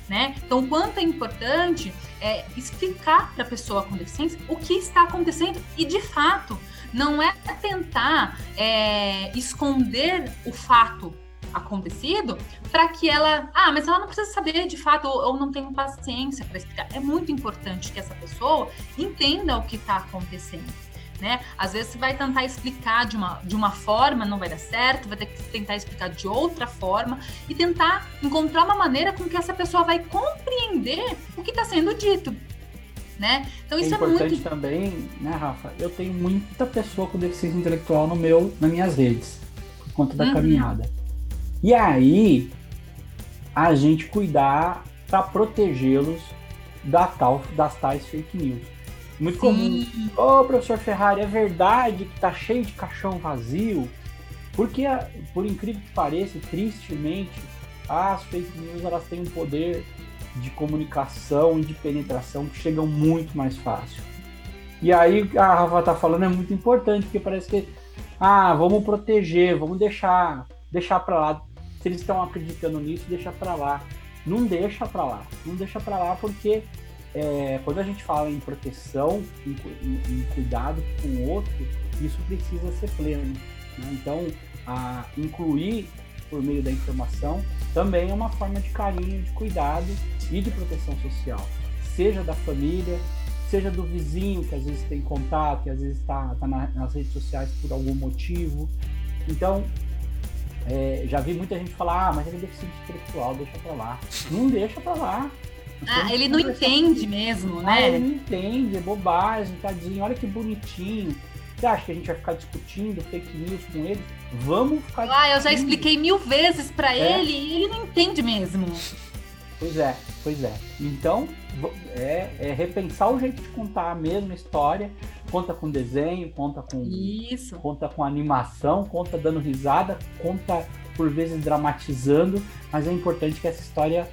Né? Então, quanto é importante é, explicar para a pessoa com deficiência o que está acontecendo e, de fato, não é tentar é, esconder o fato acontecido para que ela, ah, mas ela não precisa saber de fato ou, ou não tem paciência para explicar. É muito importante que essa pessoa entenda o que está acontecendo. Né? Às vezes você vai tentar explicar de uma, de uma forma, não vai dar certo, vai ter que tentar explicar de outra forma e tentar encontrar uma maneira com que essa pessoa vai compreender o que está sendo dito. Né? Então isso é, é importante muito... também, né, Rafa? Eu tenho muita pessoa com deficiência intelectual no meu, nas minhas redes, por conta da uhum. caminhada. E aí, a gente cuidar para protegê-los da tal, das tais fake news. Muito comum. Ô, oh, professor Ferrari, é verdade que tá cheio de caixão vazio? Porque, por incrível que pareça, tristemente, as fake news elas têm um poder de comunicação e de penetração que chegam muito mais fácil. E aí a Rafa tá falando é muito importante, porque parece que ah, vamos proteger, vamos deixar, deixar para lá. Se eles estão acreditando nisso, deixa para lá. Não deixa para lá, não deixa para lá porque é, quando a gente fala em proteção, em, em, em, cuidado com o outro, isso precisa ser pleno. Né? Então, a incluir por meio da informação também é uma forma de carinho, de cuidado e de proteção social, seja da família, seja do vizinho que às vezes tem contato, que às vezes está tá nas redes sociais por algum motivo. Então, é, já vi muita gente falar, ah, mas ele é deficiente intelectual, deixa para lá. Não deixa para lá. Ah, ele não entende mesmo, né? Ah, ele não entende, é bobagem, tadinho, olha que bonitinho. Você acha que a gente vai ficar discutindo fake news com ele? Vamos ficar. Ah, eu já expliquei mil vezes para é. ele e ele não entende mesmo. Pois é, pois é. Então, é, é, repensar o jeito de contar a mesma história. Conta com desenho, conta com. Isso. Conta com animação, conta dando risada, conta por vezes dramatizando, mas é importante que essa história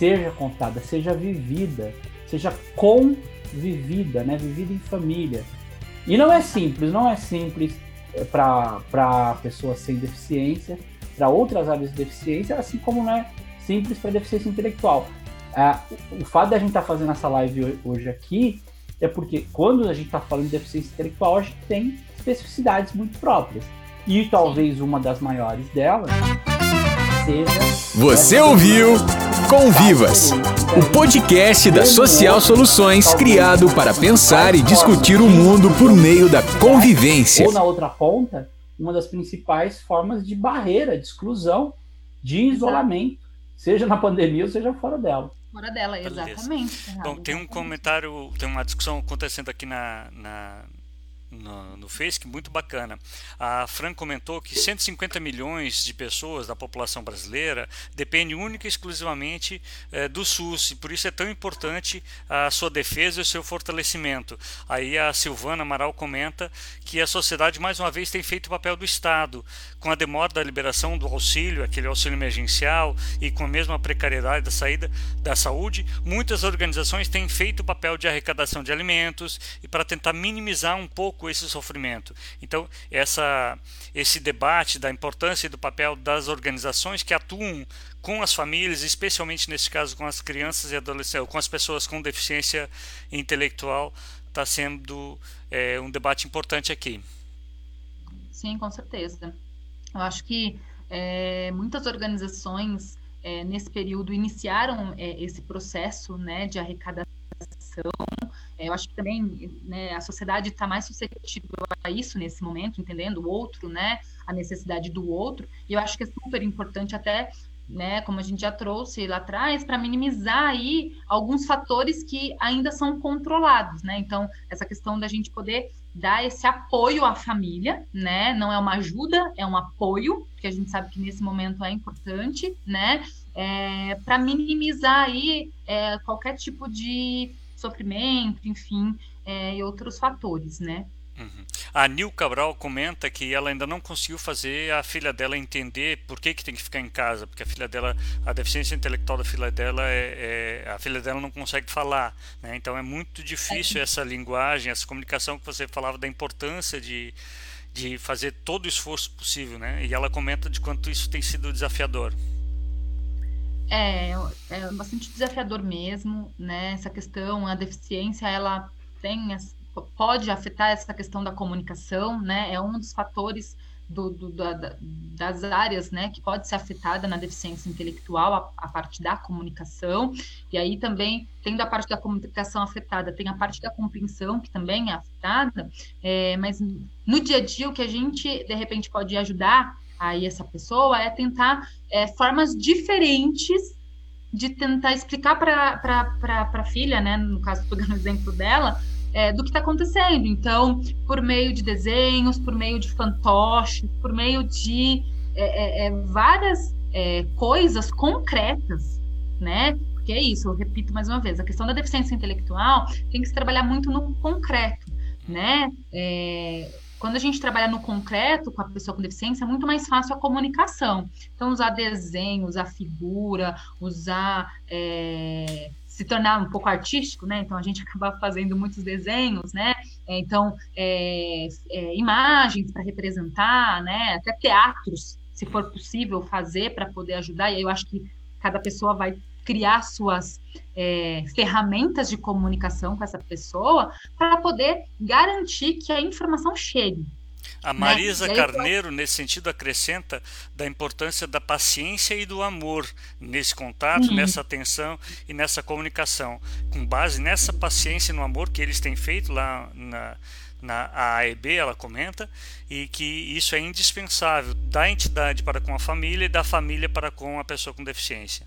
seja contada, seja vivida, seja convivida, né? Vivida em família. E não é simples, não é simples é, para pessoas sem deficiência, para outras áreas de deficiência, assim como não é simples para deficiência intelectual. É, o fato de a gente estar tá fazendo essa live hoje aqui é porque quando a gente está falando de deficiência intelectual, a gente tem especificidades muito próprias. E talvez uma das maiores delas seja. Você ouviu Convivas, o podcast da Social Soluções criado para pensar e discutir o mundo por meio da convivência. Ou na outra ponta, uma das principais formas de barreira, de exclusão, de isolamento, seja na pandemia ou seja fora dela. Fora dela, exatamente. Bom, tem um comentário, tem uma discussão acontecendo aqui na, na no, no Facebook, muito bacana. A Fran comentou que 150 milhões de pessoas da população brasileira dependem única e exclusivamente é, do SUS, e por isso é tão importante a sua defesa e o seu fortalecimento. Aí a Silvana Amaral comenta que a sociedade mais uma vez tem feito o papel do Estado, com a demora da liberação do auxílio, aquele auxílio emergencial, e com a mesma precariedade da saída da saúde, muitas organizações têm feito o papel de arrecadação de alimentos e para tentar minimizar um pouco pouco esse sofrimento. Então, essa, esse debate da importância e do papel das organizações que atuam com as famílias, especialmente nesse caso com as crianças e adolescentes, com as pessoas com deficiência intelectual, está sendo é, um debate importante aqui. Sim, com certeza. Eu acho que é, muitas organizações é, nesse período iniciaram esse processo né, de arrecadação eu acho que também né, a sociedade está mais suscetível a isso nesse momento, entendendo o outro, né, a necessidade do outro. E eu acho que é super importante até né, como a gente já trouxe lá atrás, para minimizar aí alguns fatores que ainda são controlados, né? Então, essa questão da gente poder dar esse apoio à família, né? Não é uma ajuda, é um apoio, que a gente sabe que nesse momento é importante, né? É, para minimizar aí é, qualquer tipo de sofrimento, enfim, é, e outros fatores, né? Uhum. A Nil Cabral comenta que ela ainda não conseguiu fazer a filha dela entender por que, que tem que ficar em casa, porque a filha dela, a deficiência intelectual da filha dela é, é a filha dela não consegue falar, né? então é muito difícil é. essa linguagem, essa comunicação que você falava da importância de, de fazer todo o esforço possível, né? E ela comenta de quanto isso tem sido desafiador. É, é bastante desafiador mesmo, né? Essa questão, a deficiência, ela tem, pode afetar essa questão da comunicação, né? É um dos fatores do, do, da, das áreas, né, que pode ser afetada na deficiência intelectual, a, a, parte da comunicação, e aí também, tendo a parte da comunicação afetada, tem a parte da compreensão, que também é afetada, é, mas no dia a dia, o que a gente, de repente, pode ajudar aí essa pessoa é tentar é, formas diferentes de tentar explicar para a filha, né, no caso, pegando o exemplo dela, é, do que está acontecendo. Então, por meio de desenhos, por meio de fantoches, por meio de é, é, é várias é, coisas concretas, né? Porque é isso, eu repito mais uma vez, a questão da deficiência intelectual tem que se trabalhar muito no concreto, né? Quando a gente trabalha no concreto com a pessoa com deficiência, é muito mais fácil a comunicação. Então, usar desenho, usar figura, usar. É, se tornar um pouco artístico, né? Então, a gente *laughs* acaba fazendo muitos desenhos, né? É, então, é, é, imagens para representar, né? Até teatros, se for possível fazer para poder ajudar. E eu acho que cada pessoa vai criar suas é, ferramentas de comunicação com essa pessoa para poder garantir que a informação chegue. A Marisa né? Carneiro, nesse sentido, acrescenta da importância da paciência e do amor nesse contato, uhum. nessa atenção e nessa comunicação. Com base nessa paciência e no amor que eles têm feito lá na, na AEB, ela comenta, e que isso é indispensável da entidade para com a família e da família para com a pessoa com deficiência.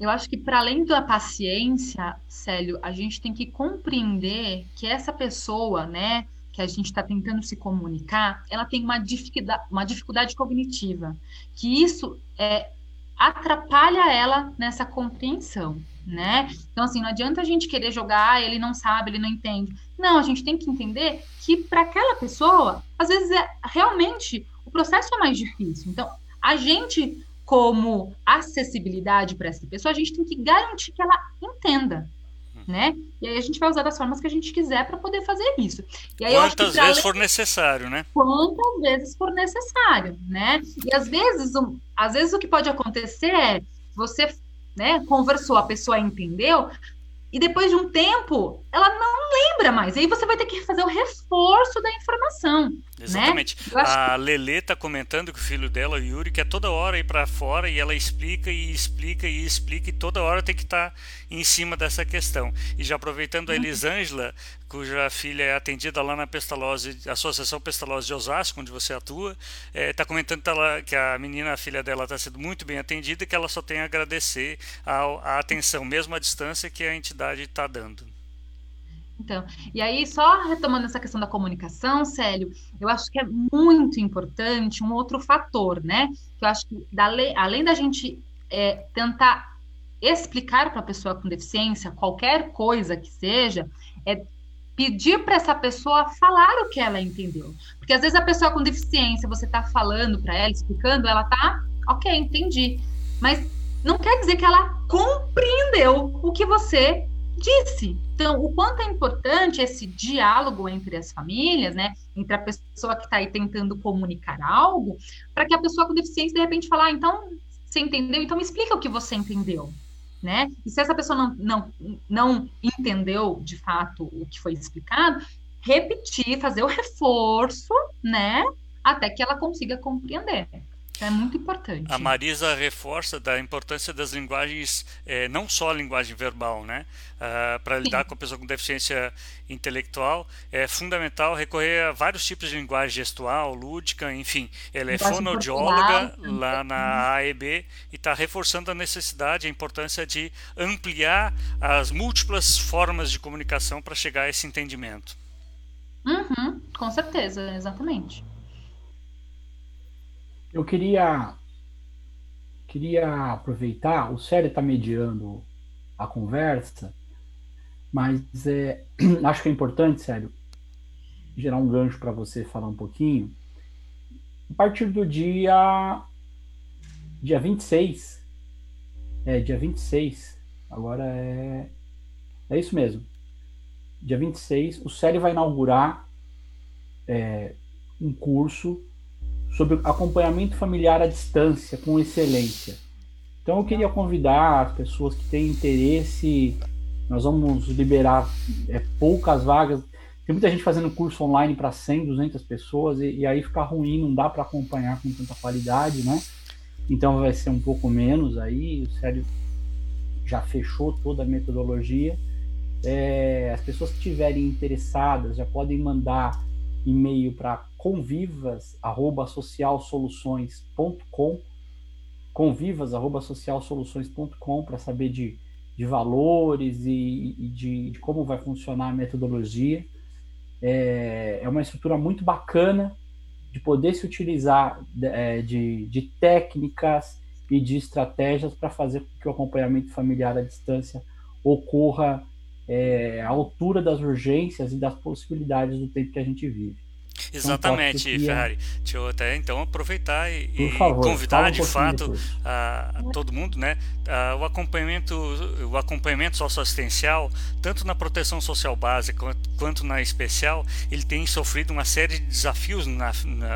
Eu acho que para além da paciência, Célio, a gente tem que compreender que essa pessoa, né, que a gente está tentando se comunicar, ela tem uma dificuldade, uma dificuldade cognitiva, que isso é, atrapalha ela nessa compreensão, né? Então, assim, não adianta a gente querer jogar, ah, ele não sabe, ele não entende. Não, a gente tem que entender que para aquela pessoa, às vezes, é realmente o processo é mais difícil. Então, a gente, como acessibilidade para essa pessoa, a gente tem que garantir que ela entenda, né? E aí a gente vai usar das formas que a gente quiser para poder fazer isso. E aí Quantas vezes além... for necessário, né? Quantas vezes for necessário, né? E às vezes, um, às vezes o que pode acontecer é você, né, conversou, a pessoa entendeu, e depois de um tempo, ela não lembra mais. Aí você vai ter que fazer o reforço da informação. Né? Exatamente. Né? A que... Lele está comentando que o filho dela, o Yuri, quer toda hora ir para fora e ela explica e explica e explica e toda hora tem que estar tá em cima dessa questão. E já aproveitando a uhum. Elisângela, cuja filha é atendida lá na Pestalozzi, Associação Pestalozzi de Osasco, onde você atua, está é, tá comentando que a menina, a filha dela, está sendo muito bem atendida e que ela só tem a agradecer a, a atenção, mesmo à distância, que a entidade está dando. Então, e aí, só retomando essa questão da comunicação, Célio, eu acho que é muito importante um outro fator, né? Que eu acho que, além da gente é, tentar explicar para a pessoa com deficiência qualquer coisa que seja, é pedir para essa pessoa falar o que ela entendeu. Porque às vezes a pessoa com deficiência, você está falando para ela, explicando, ela tá, ok, entendi. Mas não quer dizer que ela compreendeu o que você disse. Então, o quanto é importante esse diálogo entre as famílias, né, entre a pessoa que está aí tentando comunicar algo, para que a pessoa com deficiência de repente falar, ah, então você entendeu? Então me explica o que você entendeu né? E se essa pessoa não, não, não entendeu de fato o que foi explicado, repetir, fazer o *laughs* reforço, né? Até que ela consiga compreender. É muito importante. A Marisa reforça da importância das linguagens, eh, não só a linguagem verbal, né? Uh, Para lidar com a pessoa com deficiência intelectual, é fundamental recorrer a vários tipos de linguagem gestual, lúdica, enfim. Ela é fonoaudióloga lá na AEB e está reforçando a necessidade, a importância de ampliar as múltiplas formas de comunicação para chegar a esse entendimento. Uhum, com certeza, exatamente. Eu queria queria aproveitar, o Célio está mediando a conversa, mas é, *clears throat* acho que é importante, Célio, gerar um gancho para você falar um pouquinho. A partir do dia dia 26, é, dia 26, agora é é isso mesmo. Dia 26, o Célio vai inaugurar é, um curso sobre acompanhamento familiar à distância com excelência. Então eu queria convidar as pessoas que têm interesse, nós vamos liberar é, poucas vagas. Tem muita gente fazendo curso online para 100, 200 pessoas e, e aí fica ruim, não dá para acompanhar com tanta qualidade, né? Então vai ser um pouco menos aí. O Sério já fechou toda a metodologia. É, as pessoas que estiverem interessadas já podem mandar e-mail para convivas@socialsoluções.com convivas@socialsoluções.com para saber de, de valores e, e de, de, como vai funcionar a metodologia. É, é uma estrutura muito bacana de poder se utilizar de, é, de, de técnicas e de estratégias para fazer com que o acompanhamento familiar à distância ocorra é, à altura das urgências e das possibilidades do tempo que a gente vive. Exatamente, um Ferrari. Deixa eu até então aproveitar e, e favor, convidar de fato a, a, todo mundo, né? A, o acompanhamento, o acompanhamento socioassistencial, tanto na proteção social básica quanto, quanto na especial, ele tem sofrido uma série de desafios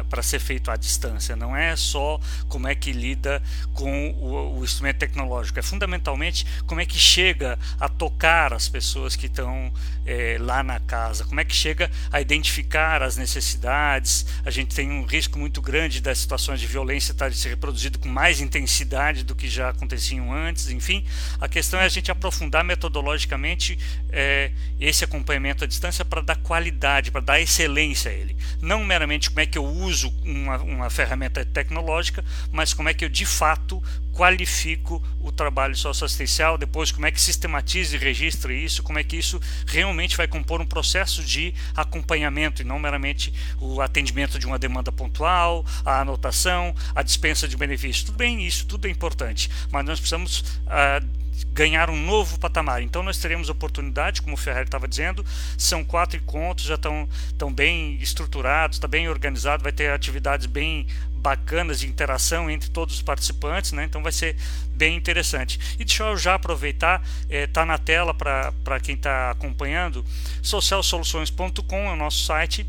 para ser feito à distância. Não é só como é que lida com o, o instrumento tecnológico, é fundamentalmente como é que chega a tocar as pessoas que estão é, lá na casa, como é que chega a identificar as necessidades. A gente tem um risco muito grande das situações de violência estarem se reproduzindo com mais intensidade do que já aconteciam antes. Enfim, a questão é a gente aprofundar metodologicamente é, esse acompanhamento à distância para dar qualidade, para dar excelência a ele. Não meramente como é que eu uso uma, uma ferramenta tecnológica, mas como é que eu de fato qualifico o trabalho socioassistencial, depois como é que sistematiza e registra isso, como é que isso realmente vai compor um processo de acompanhamento e não meramente o atendimento de uma demanda pontual, a anotação, a dispensa de benefícios. Tudo bem, isso tudo é importante, mas nós precisamos uh, ganhar um novo patamar. Então nós teremos oportunidade, como o Ferrari estava dizendo, são quatro encontros, já estão, estão bem estruturados, está bem organizado, vai ter atividades bem bacanas de interação entre todos os participantes, né? então vai ser bem interessante. E deixa eu já aproveitar, está eh, é, na tela para quem está acompanhando, socialsoluções.com é o nosso site,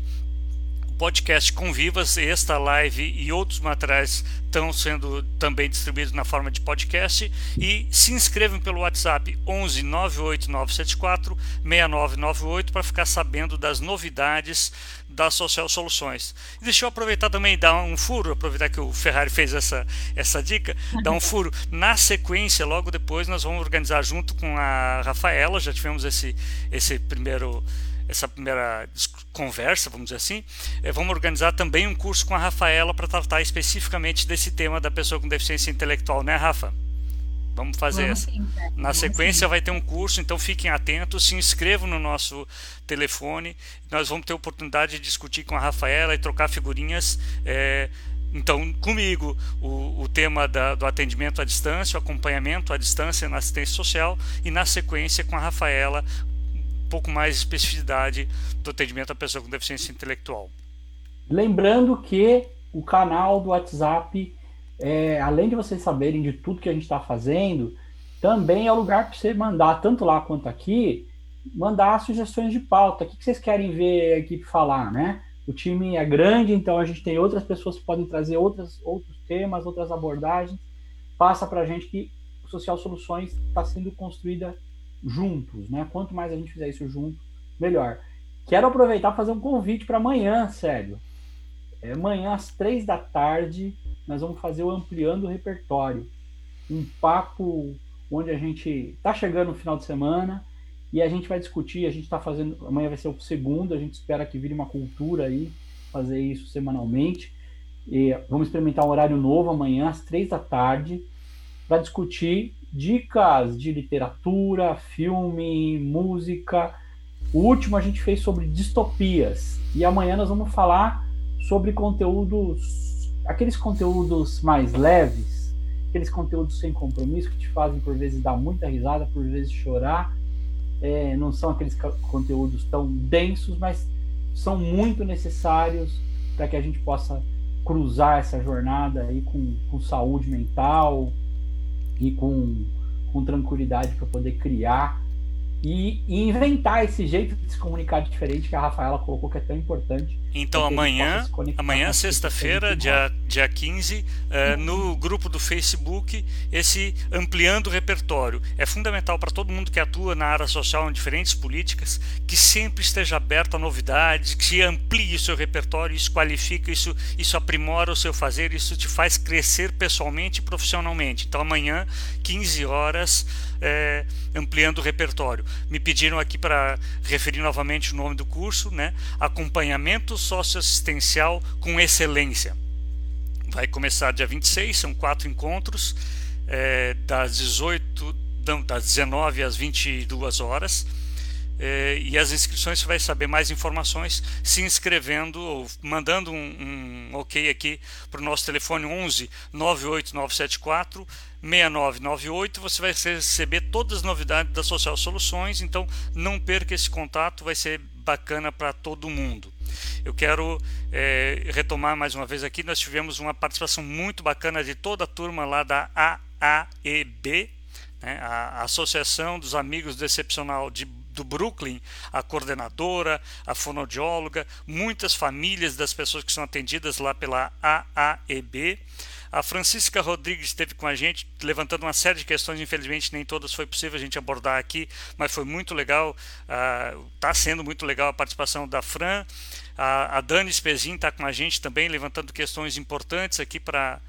podcast Convivas, esta live e outros materiais estão sendo também distribuídos na forma de podcast e se inscrevam pelo WhatsApp 11 98974 6998 para ficar sabendo das novidades da Social Soluções. E deixa eu aproveitar também dar um furo, aproveitar que o Ferrari fez essa, essa dica, dar um *laughs* furo. Na sequência, logo depois, nós vamos organizar junto com a Rafaela, já tivemos esse, esse primeiro essa primeira conversa, vamos dizer assim, é, vamos organizar também um curso com a Rafaela para tratar especificamente desse tema da pessoa com deficiência intelectual, né, Rafa? Vamos fazer vamos essa. Sim, Na sequência sim. vai ter um curso, então fiquem atentos, se inscrevam no nosso telefone. Nós vamos ter oportunidade de discutir com a Rafaela e trocar figurinhas. É, então, comigo, o, o tema da, do atendimento à distância, o acompanhamento à distância na assistência social, e na sequência com a Rafaela, pouco mais de especificidade do atendimento à pessoa com deficiência intelectual. Lembrando que o canal do WhatsApp, é, além de vocês saberem de tudo que a gente está fazendo, também é o lugar para você mandar, tanto lá quanto aqui, mandar sugestões de pauta. O que vocês querem ver a equipe falar, né? O time é grande, então a gente tem outras pessoas que podem trazer outras, outros temas, outras abordagens. Passa para a gente que o Social Soluções está sendo construída juntos, né? Quanto mais a gente fizer isso junto, melhor. Quero aproveitar e fazer um convite para amanhã, sério. É, amanhã às três da tarde nós vamos fazer o ampliando o repertório, um papo onde a gente tá chegando no final de semana e a gente vai discutir. A gente está fazendo amanhã vai ser o segundo. A gente espera que vire uma cultura aí fazer isso semanalmente. E vamos experimentar um horário novo amanhã às três da tarde para discutir dicas de literatura, filme, música. O último a gente fez sobre distopias e amanhã nós vamos falar sobre conteúdos, aqueles conteúdos mais leves, aqueles conteúdos sem compromisso que te fazem por vezes dar muita risada, por vezes chorar. É, não são aqueles conteúdos tão densos, mas são muito necessários para que a gente possa cruzar essa jornada aí com, com saúde mental, e com, com tranquilidade para poder criar e, e, inventar esse jeito de se comunicar diferente que a Rafaela colocou que é tão importante. Então amanhã, amanhã sexta-feira, dia, dia 15, uh, eh, no grupo do Facebook, esse ampliando o repertório. É fundamental para todo mundo que atua na área social em diferentes políticas que sempre esteja aberto a novidades, que amplie o seu repertório, isso qualifica, isso, isso aprimora o seu fazer, isso te faz crescer pessoalmente e profissionalmente. Então amanhã, 15 horas, é, ampliando o repertório. Me pediram aqui para referir novamente o nome do curso, né? Acompanhamento socioassistencial com excelência. Vai começar dia 26, são quatro encontros, é, das 18, não, das 19 às 22 horas. É, e as inscrições você vai saber mais informações se inscrevendo ou mandando um, um ok aqui para o nosso telefone 11 98974 6998. Você vai receber todas as novidades da Social Soluções, então não perca esse contato, vai ser bacana para todo mundo. Eu quero é, retomar mais uma vez aqui. Nós tivemos uma participação muito bacana de toda a turma lá da AAEB, né, a Associação dos Amigos do Excepcional de do Brooklyn, a coordenadora, a fonoaudióloga, muitas famílias das pessoas que são atendidas lá pela AAEB. A Francisca Rodrigues esteve com a gente, levantando uma série de questões, infelizmente nem todas foi possível a gente abordar aqui, mas foi muito legal, está uh, sendo muito legal a participação da Fran. A, a Dani Spezin está com a gente também, levantando questões importantes aqui para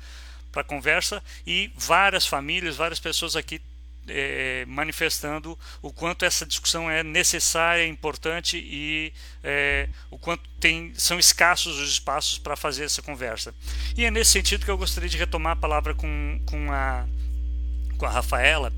a conversa, e várias famílias, várias pessoas aqui é, manifestando o quanto essa discussão é necessária, importante e é, o quanto tem, são escassos os espaços para fazer essa conversa. E é nesse sentido que eu gostaria de retomar a palavra com, com, a, com a Rafaela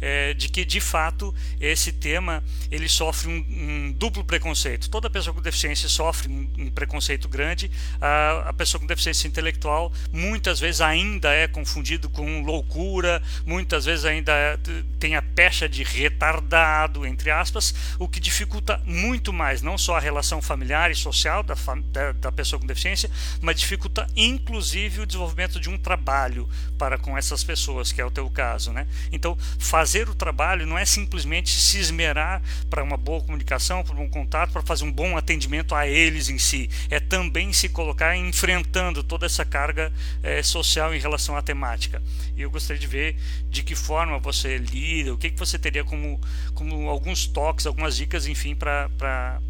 é, de que de fato esse tema ele sofre um, um, duplo preconceito. Toda pessoa com deficiência sofre um, preconceito grande. A, a, pessoa com deficiência intelectual muitas vezes ainda é confundido com loucura, muitas vezes ainda é, tem a pecha de retardado, entre aspas, o que dificulta muito mais não só a relação familiar e social da, da, da pessoa com deficiência, mas dificulta inclusive o desenvolvimento de um trabalho para com essas pessoas, que é o teu caso, né? Então, fazer fazer o trabalho não é simplesmente se esmerar para uma boa comunicação, para um contato, para fazer um bom atendimento a eles em si. É também se colocar enfrentando toda essa carga é, social em relação à temática. E eu gostaria de ver de que forma você lida, o que, que você teria como, como alguns toques, algumas dicas, enfim, para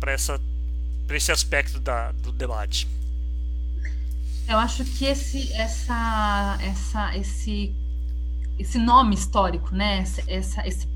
esse aspecto da, do debate. Eu acho que esse, essa, essa, esse esse nome histórico, né? Essa, esse,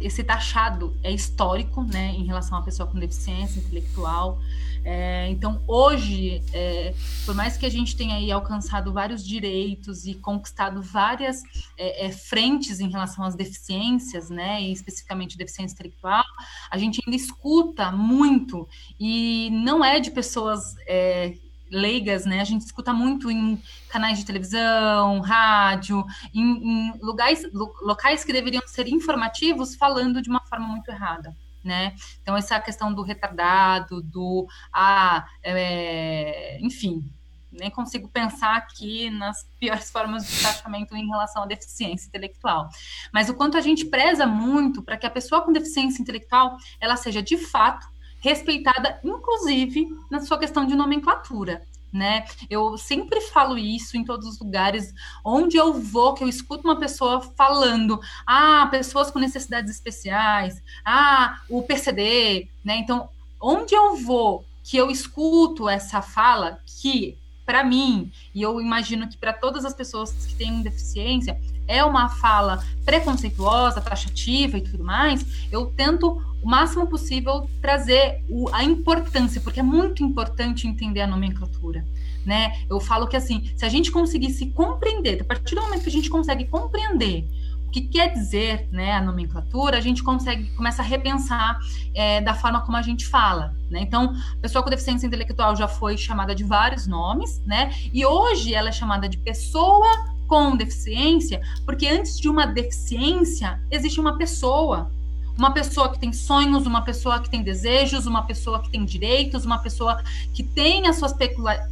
esse taxado é histórico, né? Em relação à pessoa com deficiência intelectual. É, então, hoje, é, por mais que a gente tenha aí alcançado vários direitos e conquistado várias é, é frentes em relação às deficiências, né, e especificamente deficiência intelectual, a gente ainda escuta muito e não é de pessoas é, leigas, né? A gente escuta muito em canais de televisão, rádio, em, em lugares, locais que deveriam ser informativos, falando de uma forma muito errada. Né? Então, essa questão do retardado, do ah, é, enfim, nem consigo pensar aqui nas piores formas de tratamento em relação à deficiência intelectual. Mas o quanto a gente preza muito para que a pessoa com deficiência intelectual ela seja de fato respeitada, inclusive na sua questão de nomenclatura. Né? Eu sempre falo isso em todos os lugares onde eu vou, que eu escuto uma pessoa falando, ah, pessoas com necessidades especiais, ah, o PCD, né? Então, onde eu vou que eu escuto essa fala que para mim, e eu imagino que para todas as pessoas que têm deficiência, é uma fala preconceituosa, taxativa e tudo mais, eu tento o máximo possível trazer o, a importância, porque é muito importante entender a nomenclatura. Né? Eu falo que assim, se a gente conseguisse compreender, a partir do momento que a gente consegue compreender o que quer dizer né, a nomenclatura, a gente consegue começa a repensar é, da forma como a gente fala. Né? Então, a pessoa com deficiência intelectual já foi chamada de vários nomes, né? E hoje ela é chamada de pessoa com deficiência, porque antes de uma deficiência existe uma pessoa uma pessoa que tem sonhos, uma pessoa que tem desejos, uma pessoa que tem direitos, uma pessoa que tem as suas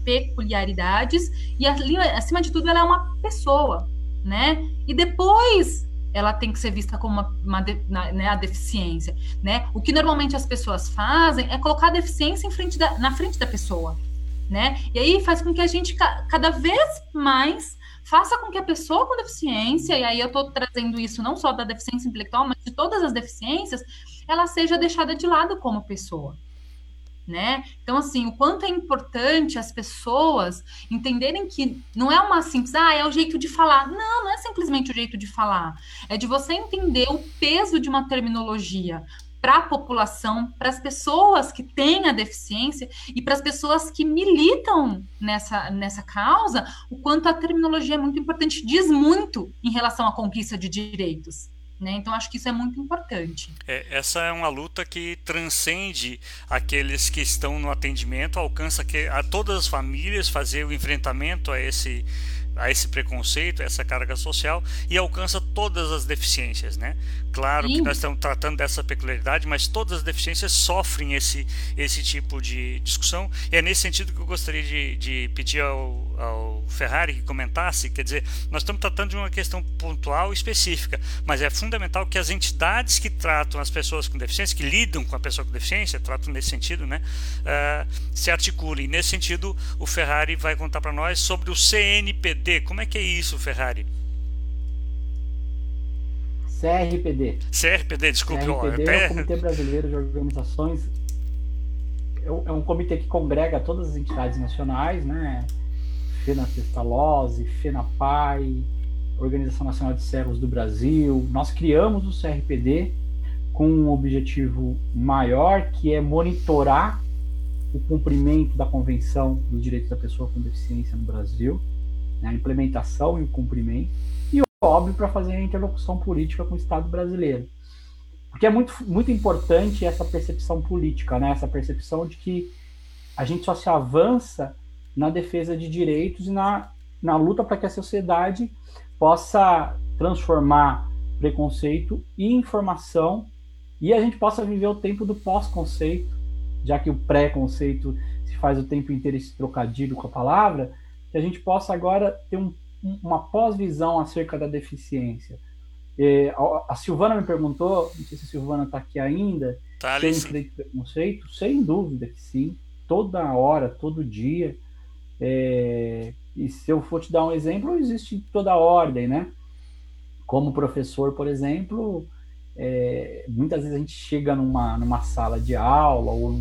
peculiaridades e acima de tudo ela é uma pessoa, né? E depois ela tem que ser vista como uma, uma né, a deficiência, né? O que normalmente as pessoas fazem é colocar a deficiência em frente da, na frente da pessoa, né? E aí faz com que a gente cada vez mais faça com que a pessoa com deficiência, e aí eu estou trazendo isso não só da deficiência intelectual, mas de todas as deficiências, ela seja deixada de lado como pessoa. Né? Então, assim, o quanto é importante as pessoas entenderem que não é uma simples, ah, é o jeito de falar. Não, não é simplesmente o jeito de falar. É de você entender o peso de uma terminologia para a população, para as pessoas que têm a deficiência e para as pessoas que militam nessa, nessa causa, o quanto a terminologia é muito importante, diz muito em relação à conquista de direitos. Né? Então, acho que isso é muito importante. É, essa é uma luta que transcende aqueles que estão no atendimento, alcança que, a todas as famílias fazer o enfrentamento a esse a esse preconceito, a essa carga social e alcança todas as deficiências, né? Claro Sim. que nós estamos tratando dessa peculiaridade, mas todas as deficiências sofrem esse, esse tipo de discussão e é nesse sentido que eu gostaria de, de pedir ao, ao Ferrari que comentasse, quer dizer, nós estamos tratando de uma questão pontual específica, mas é fundamental que as entidades que tratam as pessoas com deficiência, que lidam com a pessoa com deficiência, tratam nesse sentido, né, uh, se articulem. Nesse sentido, o Ferrari vai contar para nós sobre o CNPD. Como é que é isso, Ferrari? CRPD. CRPD, desculpe. CRPD é o Comitê Brasileiro de Organizações. É um comitê que congrega todas as entidades nacionais, né? FENAFESTALOSE, FENAPAI, Organização Nacional de Cegos do Brasil. Nós criamos o CRPD com um objetivo maior, que é monitorar o cumprimento da Convenção dos Direitos da Pessoa com Deficiência no Brasil, né, a implementação e o cumprimento, e óbvio para fazer a interlocução política com o Estado brasileiro. Porque é muito, muito importante essa percepção política, né, essa percepção de que a gente só se avança na defesa de direitos e na, na luta para que a sociedade possa transformar preconceito e informação e a gente possa viver o tempo do pós-conceito, já que o pré-conceito se faz o tempo inteiro esse trocadilho com a palavra, que a gente possa agora ter um, uma pós-visão acerca da deficiência. É, a, a Silvana me perguntou, não sei se a Silvana está aqui ainda, tá se eu preconceito, sem dúvida que sim, toda hora, todo dia. É, e se eu for te dar um exemplo, existe toda a ordem, né? Como professor, por exemplo, é, muitas vezes a gente chega numa, numa sala de aula ou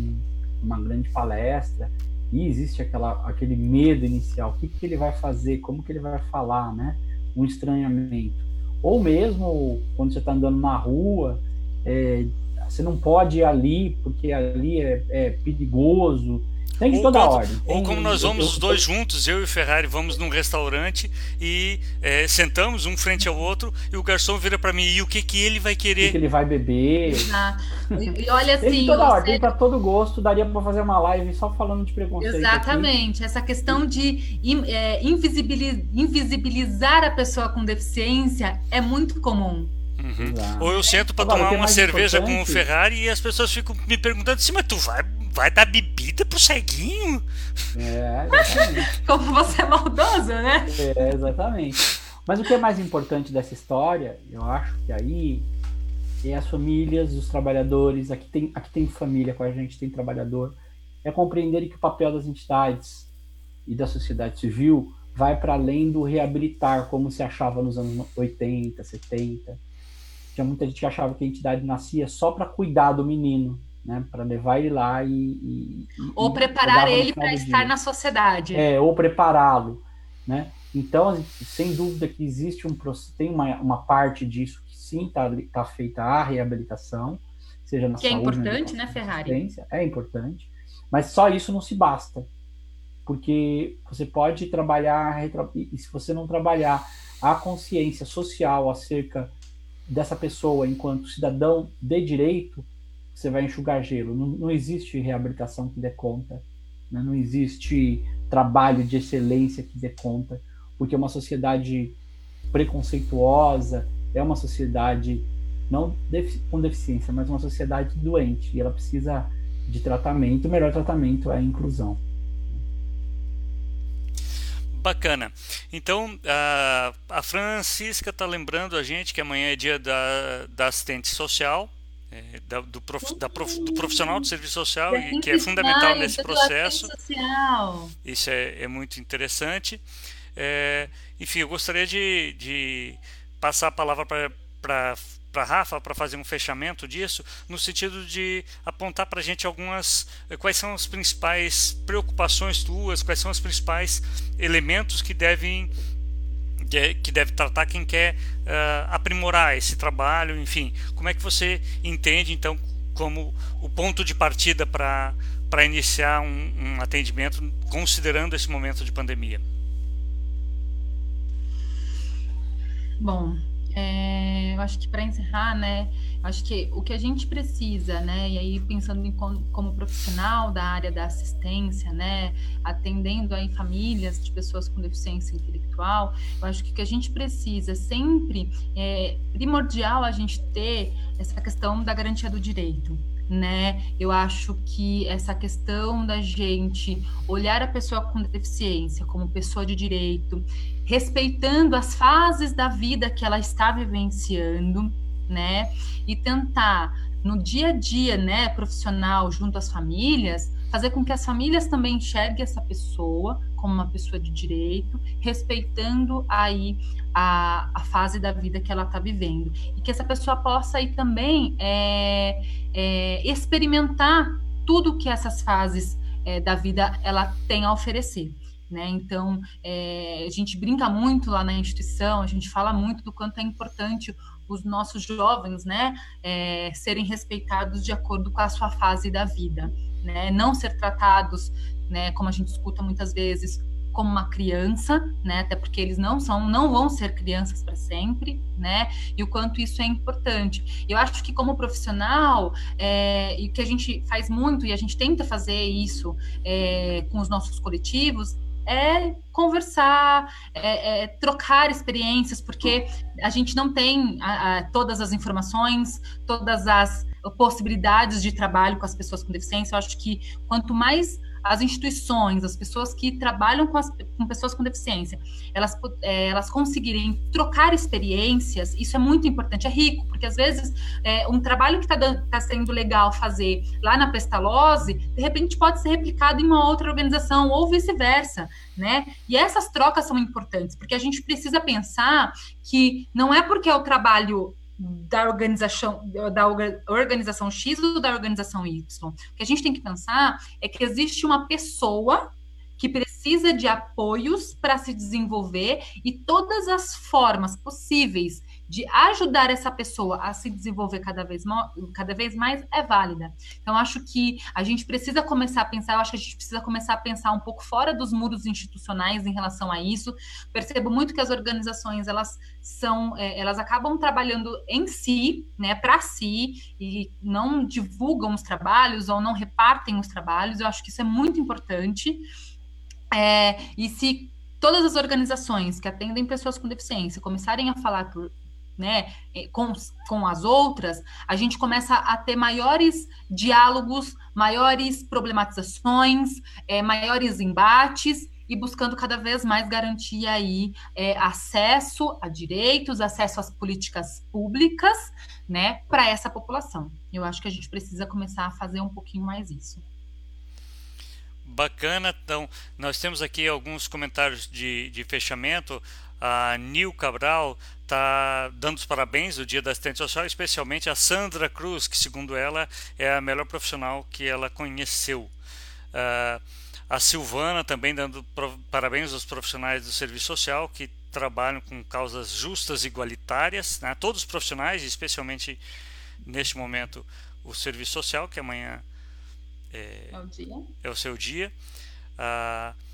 numa grande palestra e existe aquela, aquele medo inicial, o que, que ele vai fazer, como que ele vai falar, né? Um estranhamento. Ou mesmo quando você está andando na rua, é, você não pode ir ali porque ali é, é perigoso, tem de ou toda quando, ordem. Ou como nós vamos os dois juntos, eu e o Ferrari, vamos num restaurante e é, sentamos um frente ao outro e o garçom vira para mim e o que que ele vai querer? O que, ele vai beber? Exato. E, olha assim, tem toda ordem, tem para todo gosto, daria para fazer uma live só falando de preconceito. Exatamente. Aqui. Essa questão de é, invisibilizar a pessoa com deficiência é muito comum. Uhum. Ou eu sento para tomar uma cerveja com o Ferrari e as pessoas ficam me perguntando assim, mas tu vai vai dar bebida pro ceguinho? É, *laughs* exatamente. Como você é maldoso, né? É, exatamente. Mas o que é mais importante dessa história, eu acho que aí é as famílias, os trabalhadores, aqui tem, aqui tem família com a gente, tem trabalhador, é compreender que o papel das entidades e da sociedade civil vai para além do reabilitar, como se achava nos anos 80, 70. Tinha muita gente que achava que a entidade nascia só para cuidar do menino, né, para levar ele lá e, e ou preparar ele para estar na sociedade. É, ou prepará-lo, né? Então, sem dúvida que existe um tem uma, uma parte disso que sim está tá feita a reabilitação, seja na que é saúde, é importante, né, Ferrari? É importante, mas só isso não se basta, porque você pode trabalhar e se você não trabalhar a consciência social acerca dessa pessoa enquanto cidadão de direito, você vai enxugar gelo. Não, não existe reabilitação que dê conta, né? não existe trabalho de excelência que dê conta, porque uma sociedade preconceituosa é uma sociedade não com deficiência, mas uma sociedade doente e ela precisa de tratamento. O melhor tratamento é a inclusão. Bacana. Então, a, a Francisca está lembrando a gente que amanhã é dia da, da assistente social é, da, do, prof, da prof, do, profissional do serviço social e que é fundamental nesse processo. Isso é, é, muito interessante. É, enfim, eu gostaria de, de passar a palavra para para Rafa para fazer um fechamento disso, no sentido de apontar para a gente algumas quais são as principais preocupações tuas, quais são os principais elementos que devem que deve tratar quem quer uh, aprimorar esse trabalho, enfim. Como é que você entende, então, como o ponto de partida para iniciar um, um atendimento, considerando esse momento de pandemia? Bom, é, eu acho que para encerrar, né, acho que o que a gente precisa, né, e aí pensando em como, como, profissional da área da assistência, né, atendendo aí famílias de pessoas com deficiência intelectual, eu acho que o que a gente precisa sempre é primordial a gente ter essa questão da garantia do direito, né? Eu acho que essa questão da gente olhar a pessoa com deficiência como pessoa de direito, respeitando as fases da vida que ela está vivenciando, né? E tentar no dia a dia, né, profissional, junto às famílias, fazer com que as famílias também enxerguem essa pessoa como uma pessoa de direito, respeitando aí a, a fase da vida que ela está vivendo. E que essa pessoa possa aí também é, é, experimentar tudo que essas fases é, da vida ela tem a oferecer. Né? Então, é, a gente brinca muito lá na instituição, a gente fala muito do quanto é importante os nossos jovens, né, é, serem respeitados de acordo com a sua fase da vida, né, não ser tratados, né, como a gente escuta muitas vezes, como uma criança, né, até porque eles não são, não vão ser crianças para sempre, né, e o quanto isso é importante. Eu acho que como profissional, é, e que a gente faz muito e a gente tenta fazer isso é, com os nossos coletivos é conversar, é, é, trocar experiências, porque a gente não tem a, a, todas as informações, todas as possibilidades de trabalho com as pessoas com deficiência. Eu acho que quanto mais as instituições, as pessoas que trabalham com, as, com pessoas com deficiência, elas, é, elas conseguirem trocar experiências, isso é muito importante, é rico, porque às vezes é, um trabalho que está tá sendo legal fazer lá na Pestalozzi, de repente pode ser replicado em uma outra organização, ou vice-versa, né? E essas trocas são importantes, porque a gente precisa pensar que não é porque é o trabalho da organização da organização X ou da organização Y. O que a gente tem que pensar é que existe uma pessoa que precisa de apoios para se desenvolver e todas as formas possíveis de ajudar essa pessoa a se desenvolver cada vez, cada vez mais é válida. Então, acho que a gente precisa começar a pensar, eu acho que a gente precisa começar a pensar um pouco fora dos muros institucionais em relação a isso. Percebo muito que as organizações, elas são, é, elas acabam trabalhando em si, né, para si, e não divulgam os trabalhos ou não repartem os trabalhos. Eu acho que isso é muito importante. É, e se todas as organizações que atendem pessoas com deficiência começarem a falar por, né, com, com as outras, a gente começa a ter maiores diálogos, maiores problematizações, é, maiores embates e buscando cada vez mais garantir aí é, acesso a direitos, acesso às políticas públicas, né, para essa população. Eu acho que a gente precisa começar a fazer um pouquinho mais isso. Bacana, então nós temos aqui alguns comentários de, de fechamento. A Nil Cabral está dando os parabéns do Dia da Assistente Social, especialmente a Sandra Cruz, que segundo ela é a melhor profissional que ela conheceu. Uh, a Silvana também dando parabéns aos profissionais do serviço social que trabalham com causas justas e igualitárias, né? todos os profissionais, especialmente neste momento o serviço social, que amanhã é, é, o, é seu dia. Uh,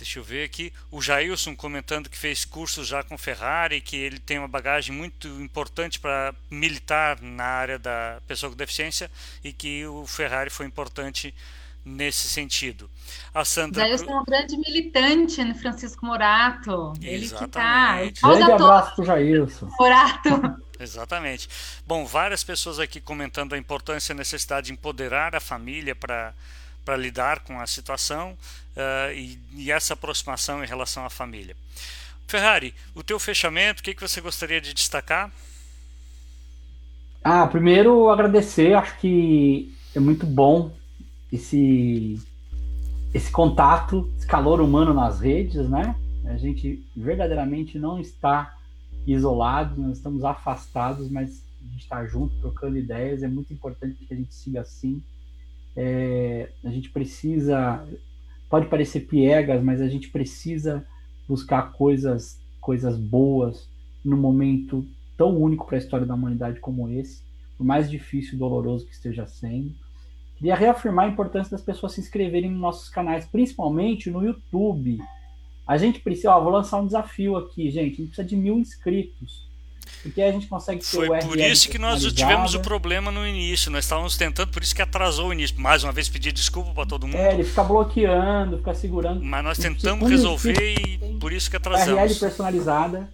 Deixa eu ver aqui. O Jailson comentando que fez curso já com Ferrari, que ele tem uma bagagem muito importante para militar na área da pessoa com deficiência e que o Ferrari foi importante nesse sentido. A Sandra Jailson é um grande militante no Francisco Morato. Ele Exatamente. que tá. Grande abraço para o Jailson. Morato. Exatamente. Bom, várias pessoas aqui comentando a importância e a necessidade de empoderar a família para para lidar com a situação uh, e, e, essa aproximação em relação à família. Ferrari, o teu fechamento, o que, que você gostaria de destacar? Ah, primeiro agradecer, acho que é muito bom esse esse contato, esse calor humano nas redes, né? A gente verdadeiramente não está isolado, nós estamos afastados, mas a gente está junto, trocando ideias. É muito importante que a gente siga assim. É, a gente precisa, pode parecer piegas, mas a gente precisa buscar coisas, coisas boas num momento tão único para a história da humanidade como esse, por mais difícil e doloroso que esteja sendo. Queria reafirmar a importância das pessoas se inscreverem nos nossos canais, principalmente no YouTube. A gente precisa, ó, vou lançar um desafio aqui, gente. A gente precisa de mil inscritos. Porque a gente consegue ter Foi o por isso que nós tivemos o problema no início. Nós estávamos tentando, por isso que atrasou o início. Mais uma vez pedir desculpa para todo mundo. É, ele fica bloqueando, fica segurando. Mas nós tentamos resolver e por isso que atrasamos. URL personalizada,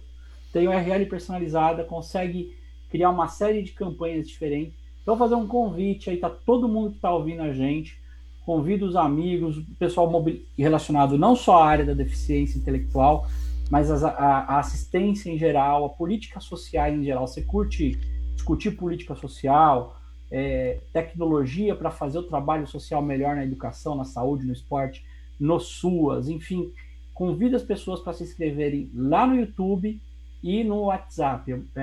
tem URL personalizada, consegue criar uma série de campanhas diferentes. Então, vou fazer um convite aí, tá todo mundo que está ouvindo a gente. Convido os amigos, o pessoal relacionado não só à área da deficiência intelectual, mas a, a, assistência em geral, a política social em geral. Você curte discutir política social, é, tecnologia para fazer o trabalho social melhor na educação, na saúde, no esporte, no SUAS, enfim. Convida as pessoas para se inscreverem lá no YouTube e no WhatsApp. É,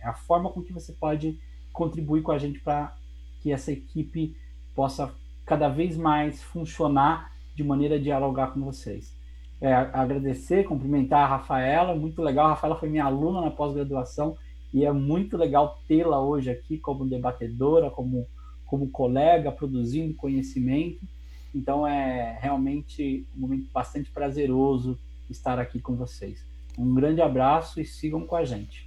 é a forma com que você pode contribuir com a gente para que essa equipe possa cada vez mais funcionar de maneira a dialogar com vocês é, agradecer, cumprimentar a Rafaela, muito legal. A Rafaela foi minha aluna na pós-graduação e é muito legal tê-la hoje aqui como debatedora, como, como colega, produzindo conhecimento. Então é realmente um momento bastante prazeroso estar aqui com vocês. Um grande abraço e sigam com a gente.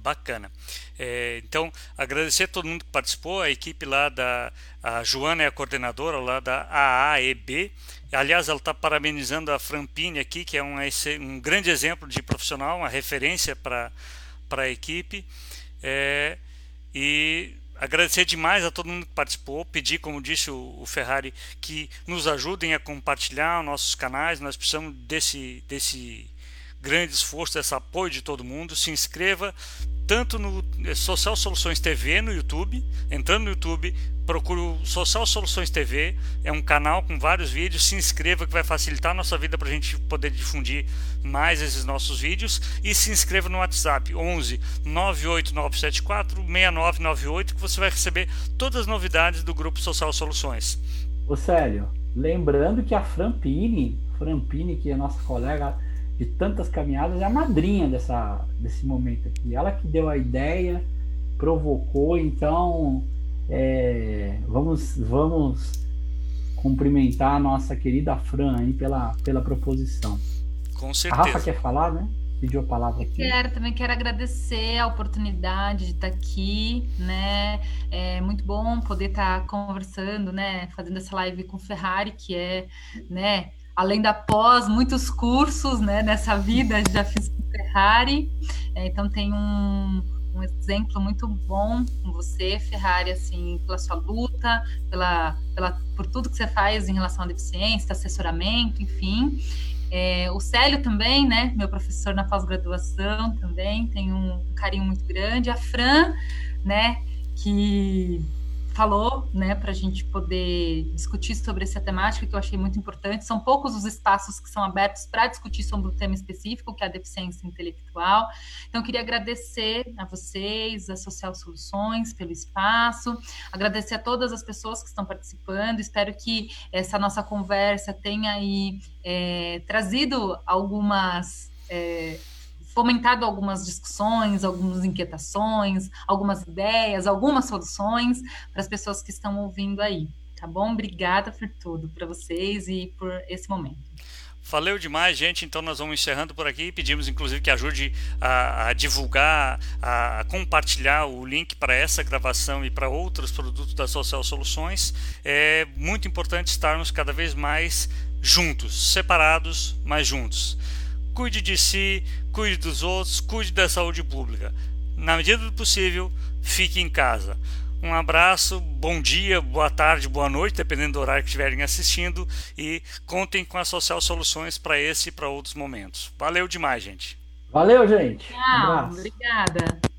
Bacana. É, então, agradecer a todo mundo que participou, a equipe lá da. A Joana é a coordenadora lá da AAEB. Aliás, ela está parabenizando a Frampini aqui, que é um, um grande exemplo de profissional, uma referência para a equipe. É, e agradecer demais a todo mundo que participou, pedir, como disse o, o, Ferrari, que nos ajudem a compartilhar nossos canais. Nós precisamos desse, desse grande esforço, desse apoio de todo mundo. Se inscreva tanto no eh, Social Soluções TV no YouTube, entrando no YouTube, procure o Social Soluções TV, é um canal com vários vídeos, se inscreva que vai facilitar a nossa vida para a gente poder difundir mais esses nossos vídeos e se inscreva no WhatsApp 11 98974 6998 que você vai receber todas as novidades do grupo Social Soluções. Ô Célio, lembrando que a Frampini, Frampini que é nossa colega de tantas caminhadas, é a madrinha dessa, desse momento aqui. Ela que deu a ideia, provocou, então é, vamos, vamos cumprimentar a nossa querida Fran aí pela, pela proposição. Com certeza. A Rafa quer falar, né? Pediu a palavra aqui. Quero, também quero agradecer a oportunidade de estar aqui, né? É muito bom poder estar conversando, né? Fazendo essa live com o Ferrari, que é, né? Além da pós, muitos cursos né, nessa vida, já fiz com Ferrari, é, então tem um, um exemplo muito bom com você, Ferrari, assim, pela sua luta, pela, pela, por tudo que você faz em relação à deficiência, assessoramento, enfim. É, o Célio também, né, meu professor na pós-graduação também, tem um carinho muito grande. A Fran, né, que falou, né, para a gente poder discutir sobre essa temática que eu achei muito importante. São poucos os espaços que são abertos para discutir sobre um tema específico, que é a deficiência intelectual. Então, queria agradecer a vocês, a Social Soluções, pelo espaço, agradecer a todas as pessoas que estão participando. Espero que essa nossa conversa tenha aí é, trazido algumas. É, fomentado algumas discussões, algumas inquietações, algumas ideias, algumas soluções para as pessoas que estão ouvindo aí. Tá bom? Obrigada por tudo, para vocês e por esse momento. Valeu demais, gente. Então nós vamos encerrando por aqui. Pedimos inclusive que ajude a, a divulgar, a, a, compartilhar o link para essa gravação e para outros produtos da Social Soluções. É muito importante estarmos cada vez mais juntos, separados, mas juntos cuide de si, cuide dos outros, cuide da saúde pública. Na medida do possível, fique em casa. Um abraço, bom dia, boa tarde, boa noite, dependendo do horário que estiverem assistindo, e contem com a Social Soluções para esse e para outros momentos. Valeu demais, gente. Valeu, gente. Tchau, um obrigada.